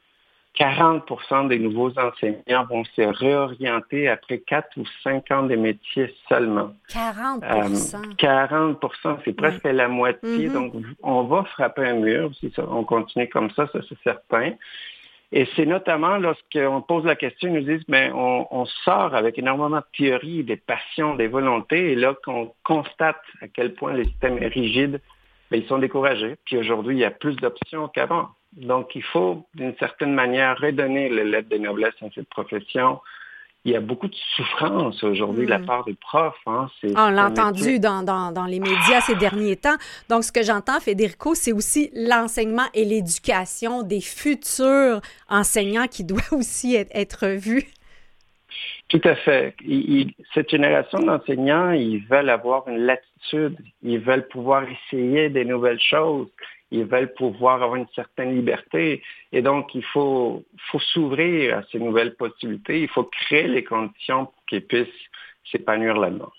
40% des nouveaux enseignants vont se réorienter après 4 ou 5 ans de métier seulement. 40 40% euh, c'est presque la moitié. Mm-hmm. Donc, on va frapper un mur si on continue comme ça, ça c'est certain. Et c'est notamment lorsqu'on pose la question, ils nous disent, ben, on, sort avec énormément de théories, des passions, des volontés, et là qu'on constate à quel point le système est rigide, ben, ils sont découragés. Puis aujourd'hui, il y a plus d'options qu'avant. Donc, il faut, d'une certaine manière, redonner le lettre de noblesse à cette profession, il y a beaucoup de souffrance aujourd'hui de la hmm. part des profs. Hein. On l'a entendu dans, dans, les médias ces derniers temps. Donc, ce que j'entends, Federico, c'est aussi l'enseignement et l'éducation des futurs enseignants qui doit [laughs] aussi être, être vu. Tout à fait. cette génération d'enseignants, ils veulent avoir une latitude, ils veulent pouvoir essayer des nouvelles choses, ils veulent pouvoir avoir une certaine liberté. Et donc, il faut, faut s'ouvrir à ces nouvelles possibilités. Il faut créer les conditions pour qu'ils puissent s'épanouir là-dedans.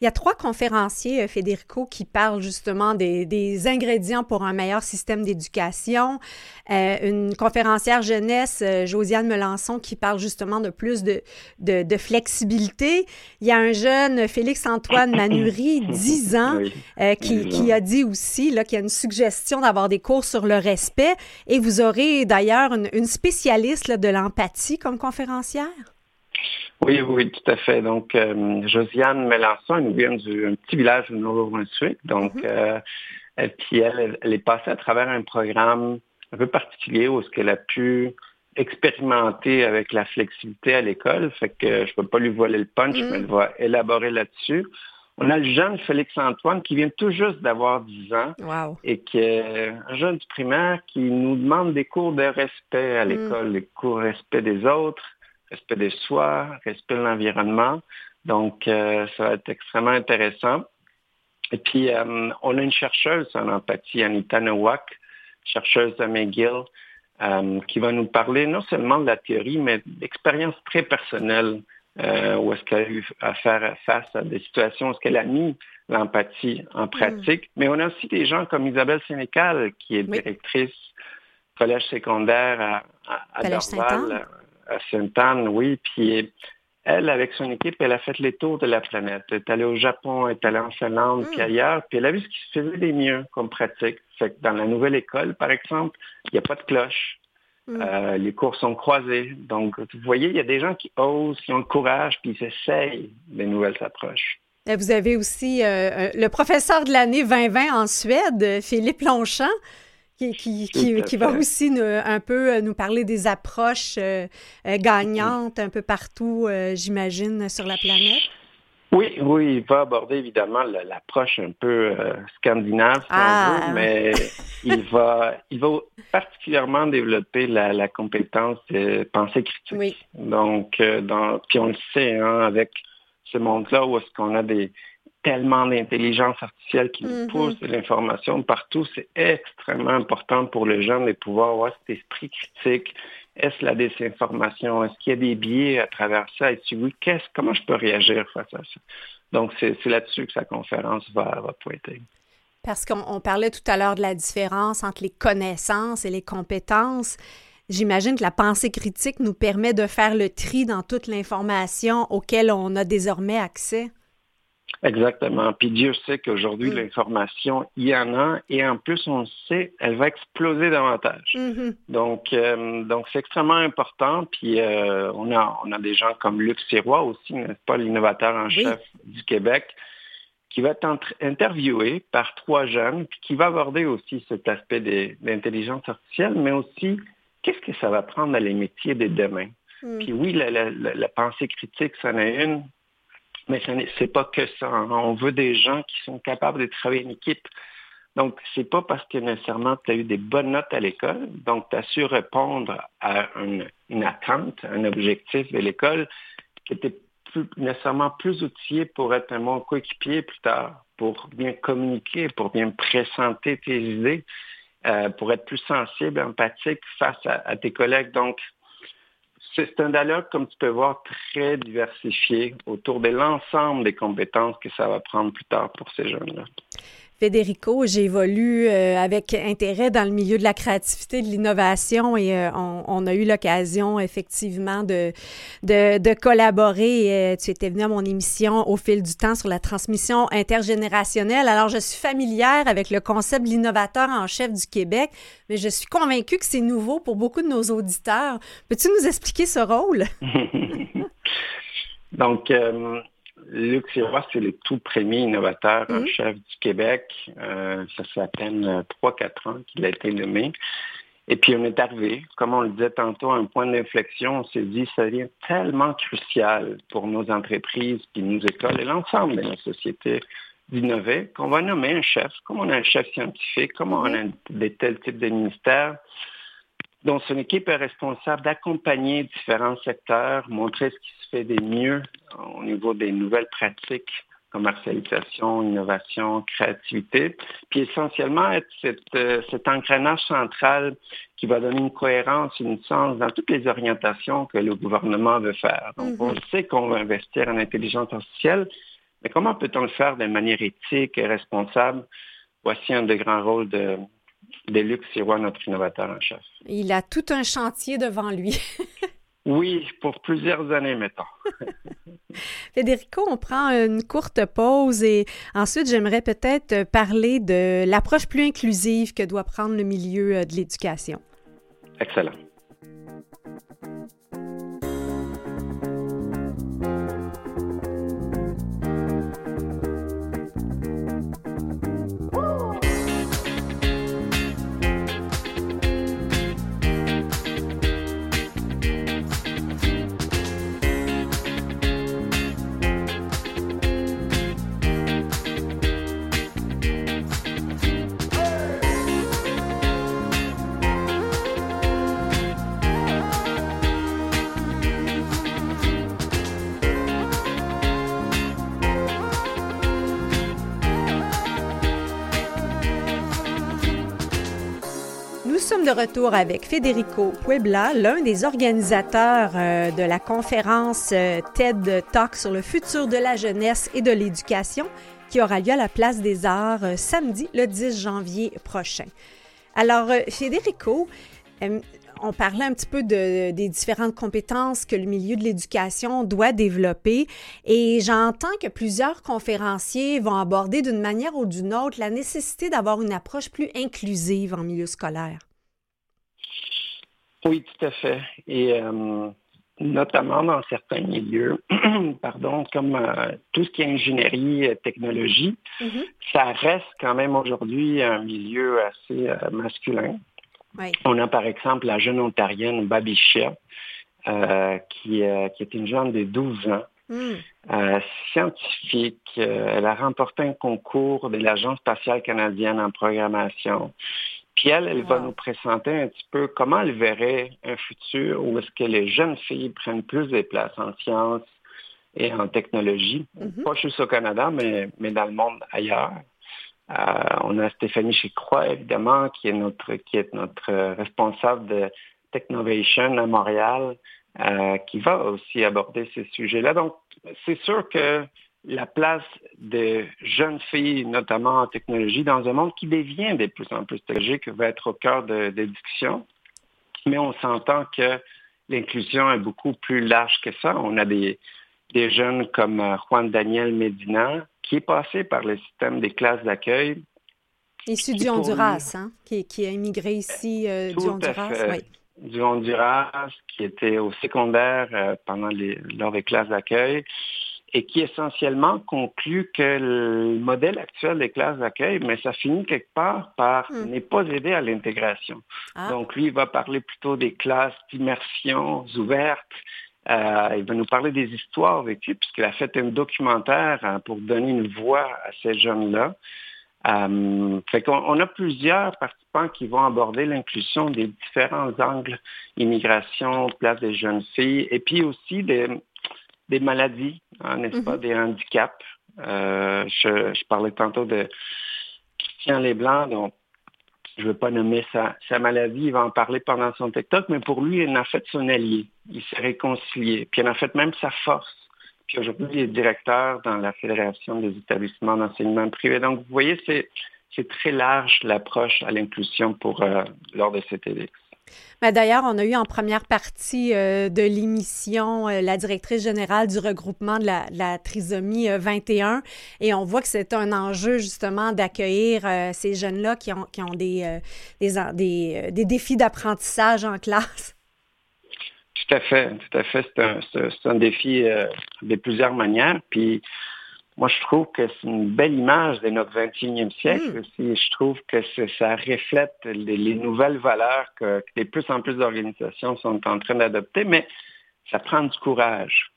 Il y a trois conférenciers, euh, Federico, qui parlent justement des, ingrédients pour un meilleur système d'éducation. Euh, une conférencière jeunesse, euh, Josiane Melançon, qui parle justement de plus de, de, flexibilité. Il y a un jeune, Félix-Antoine [coughs] Manuri, 10 ans, qui, qui, a dit aussi qu'il y a une suggestion d'avoir des cours sur le respect. Et vous aurez d'ailleurs une, spécialiste de l'empathie comme conférencière. Oui, oui, tout à fait. Donc, euh, Josiane Mélenchon, elle nous vient d'un petit village du Nouveau-Brunswick. Donc, mhm. euh, elle, puis elle, elle, est passée à travers un programme un peu particulier où ce qu'elle a pu expérimenter avec la flexibilité à l'école. Fait que je peux pas lui voler le punch, mhm. mais elle va élaborer là-dessus. On a le jeune Félix-Antoine qui vient tout juste d'avoir 10 ans et qui est un jeune du primaire qui nous demande des cours de respect à mhm. l'école, des cours de respect des autres, respect de soi, respect de l'environnement. Donc, euh, ça va être extrêmement intéressant. Et puis, euh, on a une chercheuse en empathie, Anita Nowak, chercheuse à McGill, euh, qui va nous parler non seulement de la théorie, mais d'expériences très personnelles où est-ce qu'elle a eu à faire face à des situations où est-ce qu'elle a mis l'empathie en pratique. Mm. Mais on a aussi des gens comme Isabelle Sénécal, qui est directrice collège secondaire à, à, Dorval, à Sainte-Anne, oui. Puis elle, avec son équipe, elle a fait les tours de la planète. Elle est allée au Japon, elle est allée en Finlande, puis hmm. ailleurs, puis elle a vu ce qui se faisait des mieux comme pratique. Fait que dans la nouvelle école, par exemple, il n'y a pas de cloche. Hmm. Euh, les cours sont croisés. Donc, vous voyez, il y a des gens qui osent, qui ont le courage, puis ils essayent des nouvelles approches. Vous avez aussi euh, euh, le professeur de l'année 2020 en Suède, Philippe Longchamp qui, qui, va aussi un peu euh, nous parler des approches euh, euh, gagnantes un peu partout, j'imagine, sur la planète? Oui, oui, il va aborder évidemment l'approche un peu scandinave, si on ah, veut, mais [laughs] il va, il va particulièrement développer la, compétence de pensée critique. Oui. Donc, dans, puis on le sait, hein, avec ce monde-là où est-ce qu'on a des, tellement d'intelligence artificielle qui nous mm-hmm. pousse de l'information partout. C'est extrêmement important pour les jeunes de pouvoir avoir cet esprit critique. Est-ce la désinformation? Est-ce qu'il y a des biais à travers ça? Et si oui, qu'est-ce, comment je peux réagir face à ça? Donc, c'est, là-dessus que sa conférence va, va pointer. Parce qu'on parlait tout à l'heure de la différence entre les connaissances et les compétences. J'imagine que la pensée critique nous permet de faire le tri dans toute l'information auquel on a désormais accès. Exactement. Puis Dieu sait qu'aujourd'hui, mm. l'information, il y en a, et en plus, on sait, elle va exploser davantage. Mm-hmm. Donc, euh, donc c'est extrêmement important. Puis euh, on a, on a des gens comme Luc Sirois aussi, n'est-ce pas, l'innovateur en chef du Québec, qui va être interviewé par trois jeunes, puis qui va aborder aussi cet aspect de l'intelligence artificielle, mais aussi qu'est-ce que ça va prendre dans les métiers de demain. Mm. Puis oui, la, la pensée critique, c'en est une, mais ce n'est pas que ça. Hein. On veut des gens qui sont capables de travailler en équipe. Donc, c'est pas parce que nécessairement tu as eu des bonnes notes à l'école, donc tu as su répondre à une, attente, un objectif de l'école, que tu es nécessairement plus outillé pour être un bon coéquipier plus tard, pour bien communiquer, pour bien présenter tes idées, euh, pour être plus sensible, empathique face à tes collègues. Donc, c'est un dialogue, comme tu peux voir, très diversifié autour de l'ensemble des compétences que ça va prendre plus tard pour ces jeunes-là. Federico, j'évolue euh, avec intérêt dans le milieu de la créativité, de l'innovation et euh, on, a eu l'occasion effectivement de, de, collaborer. Euh, tu étais venu à mon émission au fil du temps sur la transmission intergénérationnelle. Alors, je suis familière avec le concept de l'innovateur en chef du Québec, mais je suis convaincue que c'est nouveau pour beaucoup de nos auditeurs. Peux-tu nous expliquer ce rôle? [laughs] Donc, Luc Sirois, c'est le tout premier innovateur en mhm. chef du Québec. Euh, ça fait à peine 3-4 ans qu'il a été nommé. Et puis on est arrivé, comme on le disait tantôt, à un point d'inflexion. On s'est dit, ça devient tellement crucial pour nos entreprises, puis nos écoles et l'ensemble de nos sociétés d'innover qu'on va nommer un chef, comme on a un chef scientifique, comme on a des tels types de ministères dont son équipe est responsable d'accompagner différents secteurs, montrer ce qui des mieux au niveau des nouvelles pratiques, commercialisation, innovation, créativité, puis essentiellement être euh, cet engrenage central qui va donner une cohérence, une sens dans toutes les orientations que le gouvernement veut faire. Donc, mm-hmm. on sait qu'on va investir en intelligence artificielle, Mais comment peut-on le faire de manière éthique et responsable? Voici un des grands rôles de, de Luc Sirois, notre innovateur en chef. Il a tout un chantier devant lui. [laughs] oui, pour plusieurs années, mettons. [laughs] Federico, on prend une courte pause et ensuite, j'aimerais peut-être parler de l'approche plus inclusive que doit prendre le milieu euh, de l'éducation. Excellent. De retour avec Federico Puebla, l'un des organisateurs euh, de la conférence euh, TED Talk sur le futur de la jeunesse et de l'éducation qui aura lieu à la Place des Arts euh, samedi le 10 janvier prochain. Alors, Federico, on parlait un petit peu de, des différentes compétences que le milieu de l'éducation doit développer et j'entends que plusieurs conférenciers vont aborder d'une manière ou d'une autre la nécessité d'avoir une approche plus inclusive en milieu scolaire. Oui, tout à fait. Et euh, notamment dans certains milieux, [clears throat] pardon, comme euh, tout ce qui est ingénierie, euh, technologie, mm-hmm. ça reste quand même aujourd'hui un milieu assez masculin. On a par exemple la jeune ontarienne Babishia, qui, qui est une jeune de 12 ans. Mm. scientifique. elle a remporté un concours de l'Agence spatiale canadienne en programmation. Puis elle, elle va nous présenter un petit peu comment elle verrait un futur où est-ce que les jeunes filles prennent plus de place en sciences et en technologie, mm-hmm. pas juste au Canada, mais, mais dans le monde ailleurs. Euh, on a Stéphanie Chicroix, évidemment, qui est notre, qui est notre responsable de Technovation à Montréal, euh, qui va aussi aborder ces sujets-là. Donc, c'est sûr que la place des jeunes filles, notamment en technologie, dans un monde qui devient de plus en plus technologique, va être au cœur des discussions. Mais on s'entend que l'inclusion est beaucoup plus large que ça. On a des, des jeunes comme euh, Juan Daniel Medina, qui est passé par le système des classes d'accueil. Issu du Honduras, hein, qui, qui, a immigré ici euh, du Honduras. Oui. Du Honduras, qui était au secondaire euh, pendant les, lors des classes d'accueil et qui essentiellement conclut que le modèle actuel des classes d'accueil, mais ça finit quelque part par hmm. n'est pas aidé à l'intégration. Ah. Donc lui, il va parler plutôt des classes d'immersion ouvertes. Euh, il va nous parler des histoires vécues, puisqu'il a fait un documentaire hein, pour donner une voix à ces jeunes-là. Euh, fait qu'on on a plusieurs participants qui vont aborder l'inclusion des différents angles, immigration, place des jeunes filles, et puis aussi des, des maladies, hein, n'est-ce pas, mhm. des handicaps. Euh, je, parlais tantôt de Christian Leblanc, donc je ne veux pas nommer sa, sa, maladie, il va en parler pendant son TikTok, mais pour lui, il en a fait son allié. Il s'est réconcilié. Puis il en a fait même sa force. Puis aujourd'hui, il est directeur dans la Fédération des établissements d'enseignement privé. Donc, vous voyez, c'est, très large l'approche à l'inclusion pour euh, lors de cet TEDx. D'ailleurs, on a eu en première partie euh, de l'émission euh, la directrice générale du regroupement de la, trisomie 21 euh, et on voit que c'est un enjeu justement d'accueillir ces jeunes-là qui ont, qui ont des, des, des, défis d'apprentissage en classe. Tout à fait, tout à fait. C'est un, un, défi de plusieurs manières. Puis moi, je trouve que c'est une belle image de notre 21e siècle aussi. Je trouve que ça reflète les, nouvelles valeurs que, de plus en plus d'organisations sont en train d'adopter, mais ça prend du courage.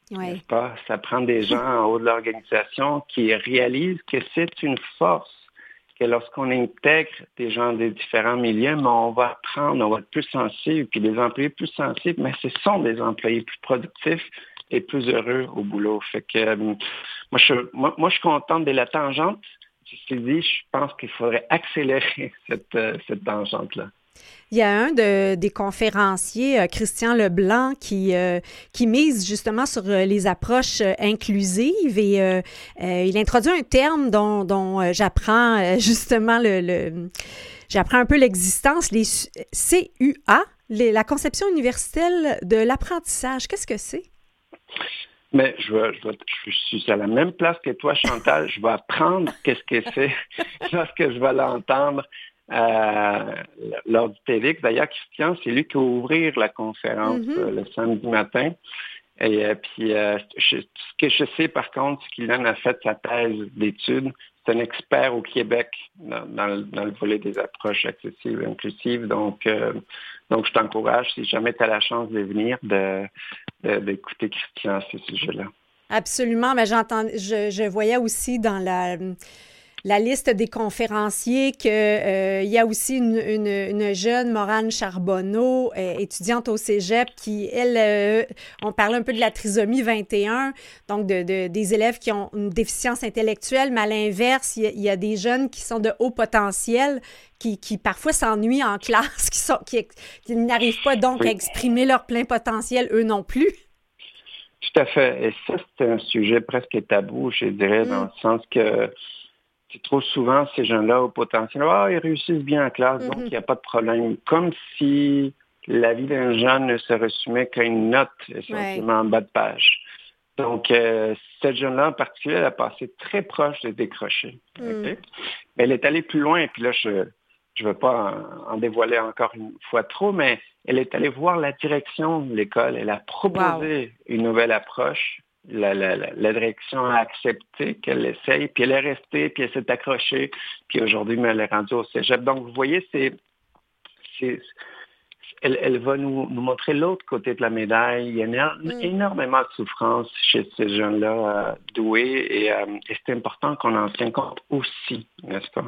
Pas? Ça prend des gens en haut de l'organisation qui réalisent que c'est une force, que lorsqu'on intègre des gens des différents milieux, mais on va apprendre, on va être plus sensible, puis des employés plus sensibles, mais ce sont des employés plus productifs et plus heureux au boulot. Fait que euh, moi, je, moi, je suis contente de la tangente. Dit, je pense qu'il faudrait [laughs] accélérer cette, euh, cette tangente-là. Il y a un de, des conférenciers, euh, Christian Leblanc, qui, qui mise justement sur les approches inclusives et il introduit un terme dont, dont j'apprends [laughs] justement le, j'apprends un peu l'existence, les CUA, la conception universelle de l'apprentissage. Qu'est-ce que c'est? Mais je, je, suis à la même place que toi, Chantal. Je vais apprendre qu'est-ce que c'est [laughs] lorsque je vais l'entendre euh, lors du TEDx. D'ailleurs, Christian, c'est lui qui va ouvrir la conférence mm-hmm. euh, le samedi matin. Et euh, puis, ce que je sais par contre, c'est qu'il en a fait sa thèse d'études. C'est un expert au Québec dans, le, volet des approches accessibles et inclusives. Donc, donc je t'encourage, si jamais tu as la chance de venir, d'écouter Christian à ce sujet-là. Absolument. Mais j'entends, je voyais aussi dans la la liste des conférenciers qu'il euh, y a aussi une, jeune, Morane Charbonneau, euh, étudiante au cégep, qui, elle, euh, on parle un peu de la trisomie 21, donc de, des élèves qui ont une déficience intellectuelle, mais à l'inverse, il y, a des jeunes qui sont de haut potentiel, qui, parfois s'ennuient en [laughs] classe, qui, sont, qui, n'arrivent pas donc à exprimer leur plein potentiel, eux non plus. Tout à fait. Et ça, c'est un sujet presque tabou, je dirais, dans mm. le sens que trop souvent ces gens-là au potentiel, ah, ils réussissent bien en classe, donc mhm. il n'y a pas de problème. Comme si la vie d'un jeune ne se résumait qu'à une note essentiellement en bas de page. Donc, euh, cette jeune-là en particulier, elle a passé très proche de décrocher. Mais elle est allée plus loin, et puis là, je ne veux pas en, dévoiler encore une fois trop, mais elle est allée voir la direction de l'école. Elle a proposé une nouvelle approche la, la, la, direction a accepté qu'elle essaye, puis elle est restée, puis elle s'est accrochée, puis aujourd'hui, elle est rendue au cégep. Donc, vous voyez, c'est, elle, va nous, montrer l'autre côté de la médaille. Il y a mm. énormément de souffrance chez ces jeunes-là euh, doués euh, et, c'est important qu'on en tienne compte aussi, n'est-ce pas?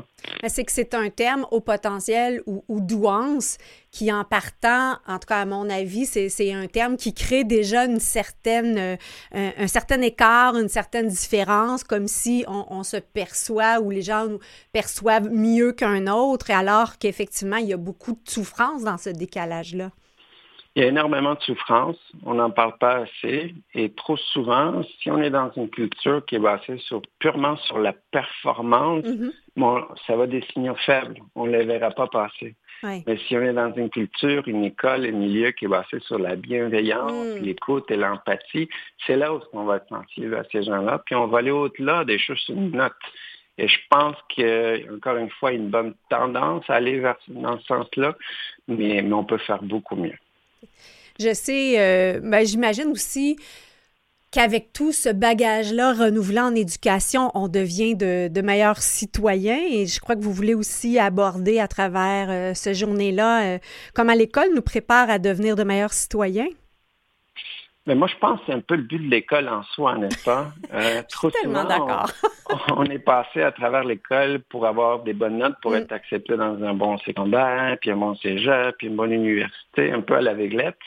C'est que c'est un terme au potentiel ou, ou douance qui, en partant, en tout cas à mon avis, c'est un terme qui crée déjà une certaine, euh, un, certain écart, une certaine différence, comme si on, on, se perçoit ou les gens nous perçoivent mieux qu'un autre, alors qu'effectivement, il y a beaucoup de souffrance dans ce décalage-là. Il y a énormément de souffrance, on n'en parle pas assez, et trop souvent, si on est dans une culture qui est basée sur, purement sur la performance, mm-hmm. bon, ça va des signaux faibles, on ne les verra pas passer. Mais si on est dans une culture, une école, un milieu qui est basé sur la bienveillance, mm. l'écoute et l'empathie, c'est là où on va être sensible à ces gens-là. Puis on va aller au-delà des choses sur une note. Et je pense a encore une fois une bonne tendance à aller vers, dans ce sens-là, mais, mais on peut faire beaucoup mieux. Je sais, euh, ben, j'imagine aussi qu'avec tout ce bagage-là renouvelé en éducation, on devient de, meilleurs citoyens. Et je crois que vous voulez aussi aborder à travers euh, ce journée-là euh, comment l'école nous prépare à devenir de meilleurs citoyens. Mais moi, je pense que c'est un peu le but de l'école en soi, n'est-ce pas? [laughs] Euh, trop tellement d'accord. [laughs] on, est passé à travers l'école pour avoir des bonnes notes, pour mm. être accepté dans un bon secondaire, puis un bon cégep, puis une bonne université, un peu à la l'aveuglette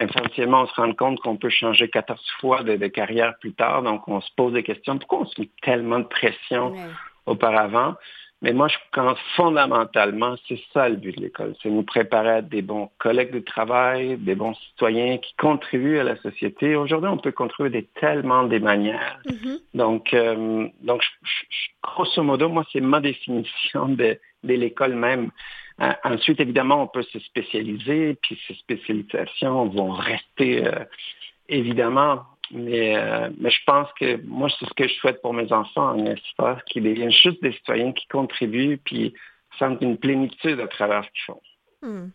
essentiellement, on se rend compte qu'on peut changer 14 fois de, carrière plus tard. Donc, on se pose des questions. Pourquoi on se met tellement de pression auparavant? Mais moi, je pense fondamentalement, c'est ça le but de l'école. C'est nous préparer à des bons collègues de travail, des bons citoyens qui contribuent à la société. Aujourd'hui, on peut contribuer de tellement des manières. Mm-hmm. Donc, euh, donc grosso modo, moi, c'est ma [laughs] définition de, de l'école même. Euh, ensuite, évidemment, on peut se spécialiser, puis ces spécialisations vont rester euh, évidemment. Mais, euh, mais je pense que moi, c'est ce que je souhaite pour mes enfants, n'est-ce pas, qu'ils deviennent juste des citoyens qui contribuent, puis sentent une plénitude à travers ce qu'ils font. Hmm.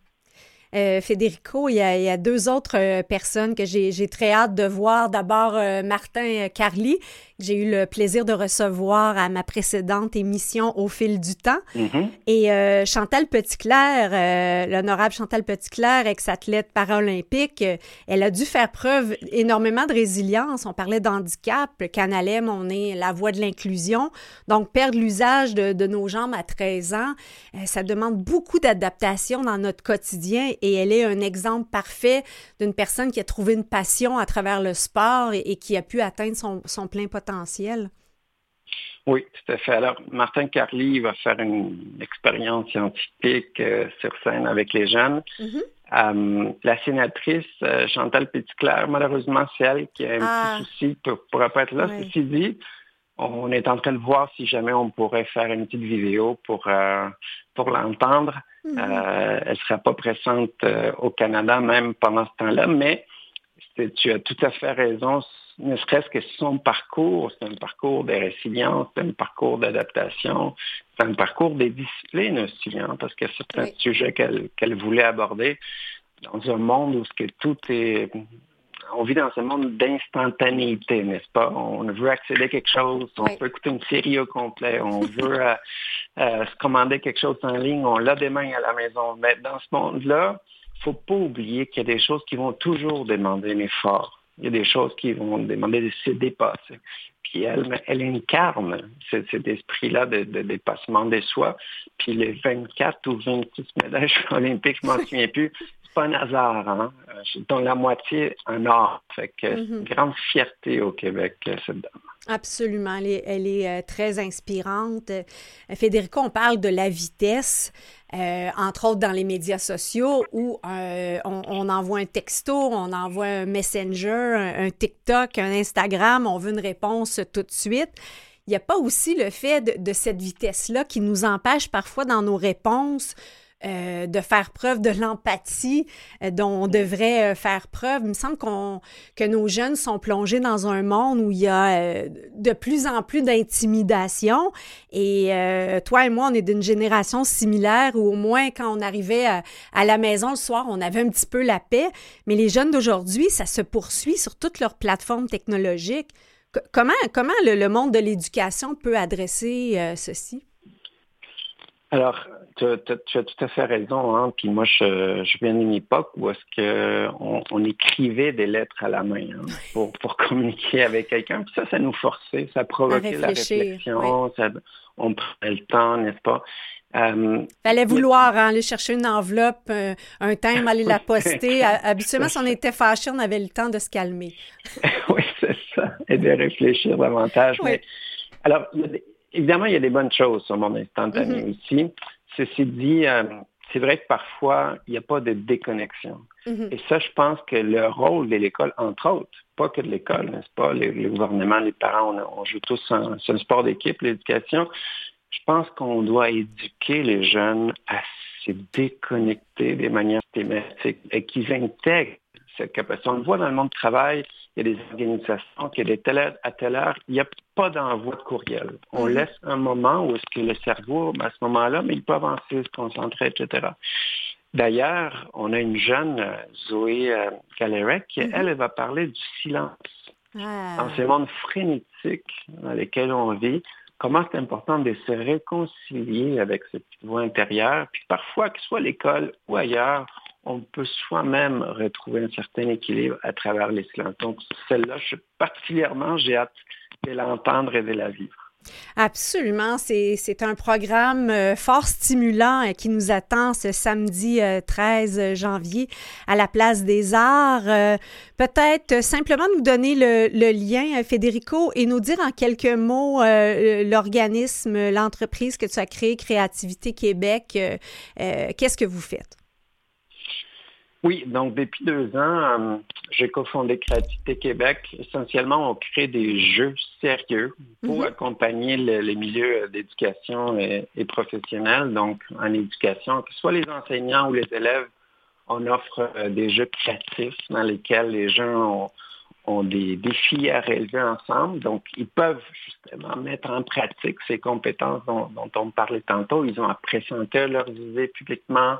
Euh, Federico, il y, a, deux autres euh, personnes que j'ai très hâte de voir. D'abord, euh, Martin Carly, que j'ai eu le plaisir de recevoir à ma précédente émission Au fil du temps. Mm-hmm. Et Chantal Petitclerc, l'honorable Chantal Petitclerc, ex-athlète paralympique, elle a dû faire preuve énormément de résilience. On parlait d'handicap. Canalem, on est la voie de l'inclusion. Donc, perdre l'usage de, de, nos jambes à 13 ans, ça demande beaucoup d'adaptation dans notre quotidien et elle est un exemple parfait d'une personne qui a trouvé une passion à travers le sport et, qui a pu atteindre son, plein potentiel. Oui, tout à fait. Alors, Martin Carly va faire une expérience scientifique euh, sur scène avec les jeunes. Mm-hmm. Euh, la sénatrice euh, Chantal Petitclerc, malheureusement, c'est elle qui a un petit ah. souci ne pourra pas être là. Ceci dit, on est en train de voir si jamais on pourrait faire une petite vidéo pour, pour l'entendre. Mm-hmm. elle ne sera pas présente au Canada même pendant ce temps-là, mais tu as tout à fait raison ne serait-ce que son parcours, c'est un parcours de résilience, c'est un parcours d'adaptation, c'est un parcours des disciplines aussi, hein, parce que c'est un sujet qu'elle voulait aborder dans un monde où ce que tout est... On vit dans un monde d'instantanéité, n'est-ce pas? On veut accéder à quelque chose, on peut écouter une série au complet, on [laughs] veut euh, euh, se commander quelque chose en ligne, on l'a des mains à la maison. Mais dans ce monde-là, il ne faut pas oublier qu'il y a des choses qui vont toujours demander un effort il y a des choses qui vont demander de se dépasser. Puis elle, elle incarne cet, esprit-là de, dépassement des soi. Puis les 24 ou 26 médailles [laughs] olympiques, je m'en [laughs] souviens plus, pas un hasard, hein? dont la moitié un or. Fait que c'est une mm-hmm. grande fierté au Québec, cette dame. Absolument, elle est, euh, très inspirante. Euh, Fédérico, on parle de la vitesse, euh, entre autres dans les médias sociaux, où on, envoie un texto, on envoie un messenger, un, TikTok, un Instagram, on veut une réponse tout de suite. Il n'y a pas aussi le fait de cette vitesse-là qui nous empêche parfois dans nos réponses euh, de faire preuve de l'empathie euh, dont on devrait euh, faire preuve. Il me semble qu'on, que nos jeunes sont plongés dans un monde où il y a de plus en plus d'intimidation. Et toi et moi, on est d'une génération similaire où au moins quand on arrivait à, la maison le soir, on avait un petit peu la paix. Mais les jeunes d'aujourd'hui, ça se poursuit sur toutes leurs plateformes technologiques. comment comment le, monde de l'éducation peut adresser ceci? Alors, tu, as tout à fait raison. Hein? Puis moi, je, viens d'une époque où est-ce qu'on on écrivait des lettres à la main hein, pour, pour communiquer avec quelqu'un. Puis ça, ça nous forçait, ça provoquait la réflexion, on prenait le temps, n'est-ce pas? Euh, Fallait vouloir hein, aller chercher une enveloppe, euh, un thème, aller la [laughs] poster. Habituellement, si on était fâché, on avait le temps de se calmer. [laughs] oui, c'est ça, et de réfléchir davantage. Mais, alors, évidemment, il y a des bonnes choses sur mon instantané mm-hmm. aussi. Ceci dit, euh, c'est vrai que parfois, il n'y a pas de déconnexion. Mm-hmm. Et ça, je pense que le rôle de l'école, entre autres, pas que de l'école, n'est-ce pas, le, gouvernement, les parents, on, joue tous sur le sport d'équipe, l'éducation. Je pense qu'on doit éduquer les jeunes à se déconnecter des manières thématiques et qu'ils intègrent cette capacité. On le voit dans le monde du travail, il y a des organisations qui, des telle à telle heure, il n'y a pas d'envoi de courriel. On mhm. laisse un moment où est-ce que le cerveau, ben, à ce moment-là, mais il peut avancer, se concentrer, etc. D'ailleurs, on a une jeune, euh, Zoé euh, qui, mhm. elle, elle, va parler du silence. Ah. Dans ces mondes frénétiques dans lesquels on vit, comment c'est important de se réconcilier avec cette voix intérieure. Puis parfois, que ce soit à l'école ou ailleurs, on peut soi-même retrouver un certain équilibre à travers les silences. Donc, celle-là, je, particulièrement, j'ai hâte de l'entendre et de la vivre. Absolument. C'est un programme euh, fort stimulant euh, qui nous attend ce samedi 13 euh, janvier à la Place des Arts. Peut-être simplement nous donner le, le, lien, Federico, et nous dire en quelques mots l'organisme, l'entreprise que tu as créée, Créativité Québec. Qu'est-ce que vous faites? Oui, donc depuis deux ans, euh, j'ai cofondé Créativité Québec. Essentiellement, on crée des jeux sérieux pour mhm. accompagner les milieux d'éducation et, et, professionnels. Donc, en éducation, que ce soit les enseignants ou les élèves, on offre euh, des jeux créatifs dans lesquels les gens ont, ont des défis à relever ensemble. Donc, ils peuvent justement mettre en pratique ces compétences dont, on parlait tantôt. Ils ont à présenter leurs idées publiquement,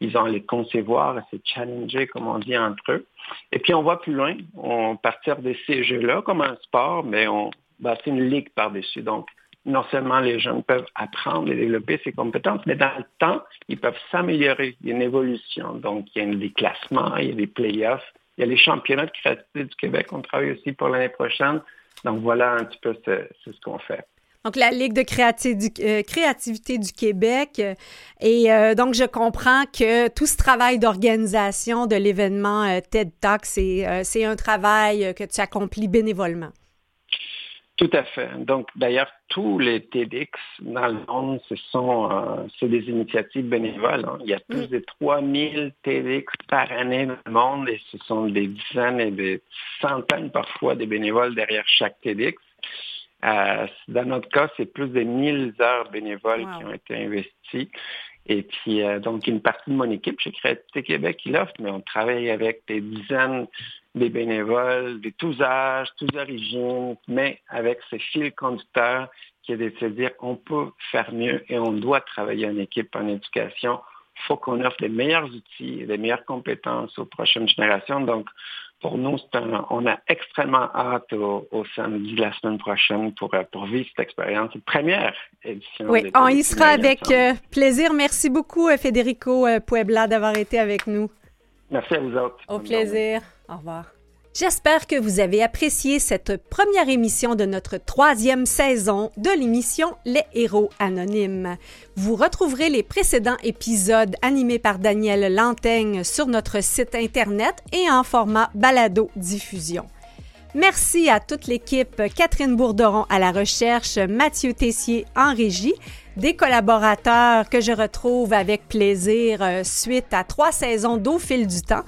ils ont à les concevoir, à se challenger, comme on dit, entre eux. Et puis, on va plus loin. On partir de ces jeux-là comme un sport, mais on bâtit une ligue par-dessus. Donc, non seulement les jeunes peuvent apprendre et développer ces compétences, mais dans le temps, ils peuvent s'améliorer. Il y a une évolution. Donc, il y a des classements, il y a des playoffs il y a les championnats de créativité du Québec. On travaille aussi pour l'année prochaine. Donc voilà un petit peu ce, qu'on fait. Donc, la Ligue de euh, créativité du Québec. Et euh, donc, je comprends que tout ce travail d'organisation de l'événement euh, TED Talk, c'est un travail que tu accomplis bénévolement. Tout à fait. Donc, d'ailleurs, tous les TEDx dans le monde, ce sont euh, des initiatives bénévoles. Hein. Il y a plus mm. de 3000 TEDx par année dans le monde et ce sont des dizaines et des centaines parfois de bénévoles derrière chaque TEDx. Euh, dans notre cas, c'est plus de 1000 heures bénévoles qui ont été investies. Et puis, euh, donc, une partie de mon équipe chez Créativité Québec qui l'offre, mais on travaille avec des dizaines des bénévoles de tous âges, tous origines, mais avec ce fil conducteur qui est de se dire on peut faire mieux et on doit travailler en équipe en éducation. Il faut qu'on offre les meilleurs outils et les meilleures compétences aux prochaines générations. Donc, pour nous, on a extrêmement hâte au, samedi de la semaine prochaine pour, euh, pour vivre cette expérience, cette première édition. Oui, on y sera avec euh, plaisir. Merci beaucoup, euh, Federico Puebla, d'avoir été avec nous. Merci à vous autres. Au plaisir. Au revoir. J'espère que vous avez apprécié cette première émission de notre troisième saison de l'émission Les Héros Anonymes. Vous retrouverez les précédents épisodes animés par Daniel Lantaigne sur notre site Internet et en format balado-diffusion. Merci à toute l'équipe, Catherine Bourderon à la recherche, Mathieu Tessier en régie, des collaborateurs que je retrouve avec plaisir euh, suite à trois saisons d'au fil du temps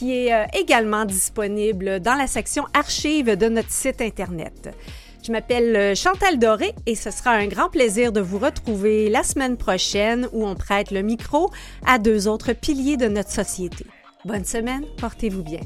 qui est euh, également disponible dans la section archives de notre site Internet. Je m'appelle euh, Chantal Doré et ce sera un grand plaisir de vous retrouver la semaine prochaine où on prête le micro à deux autres piliers de notre société. Bonne semaine, portez-vous bien.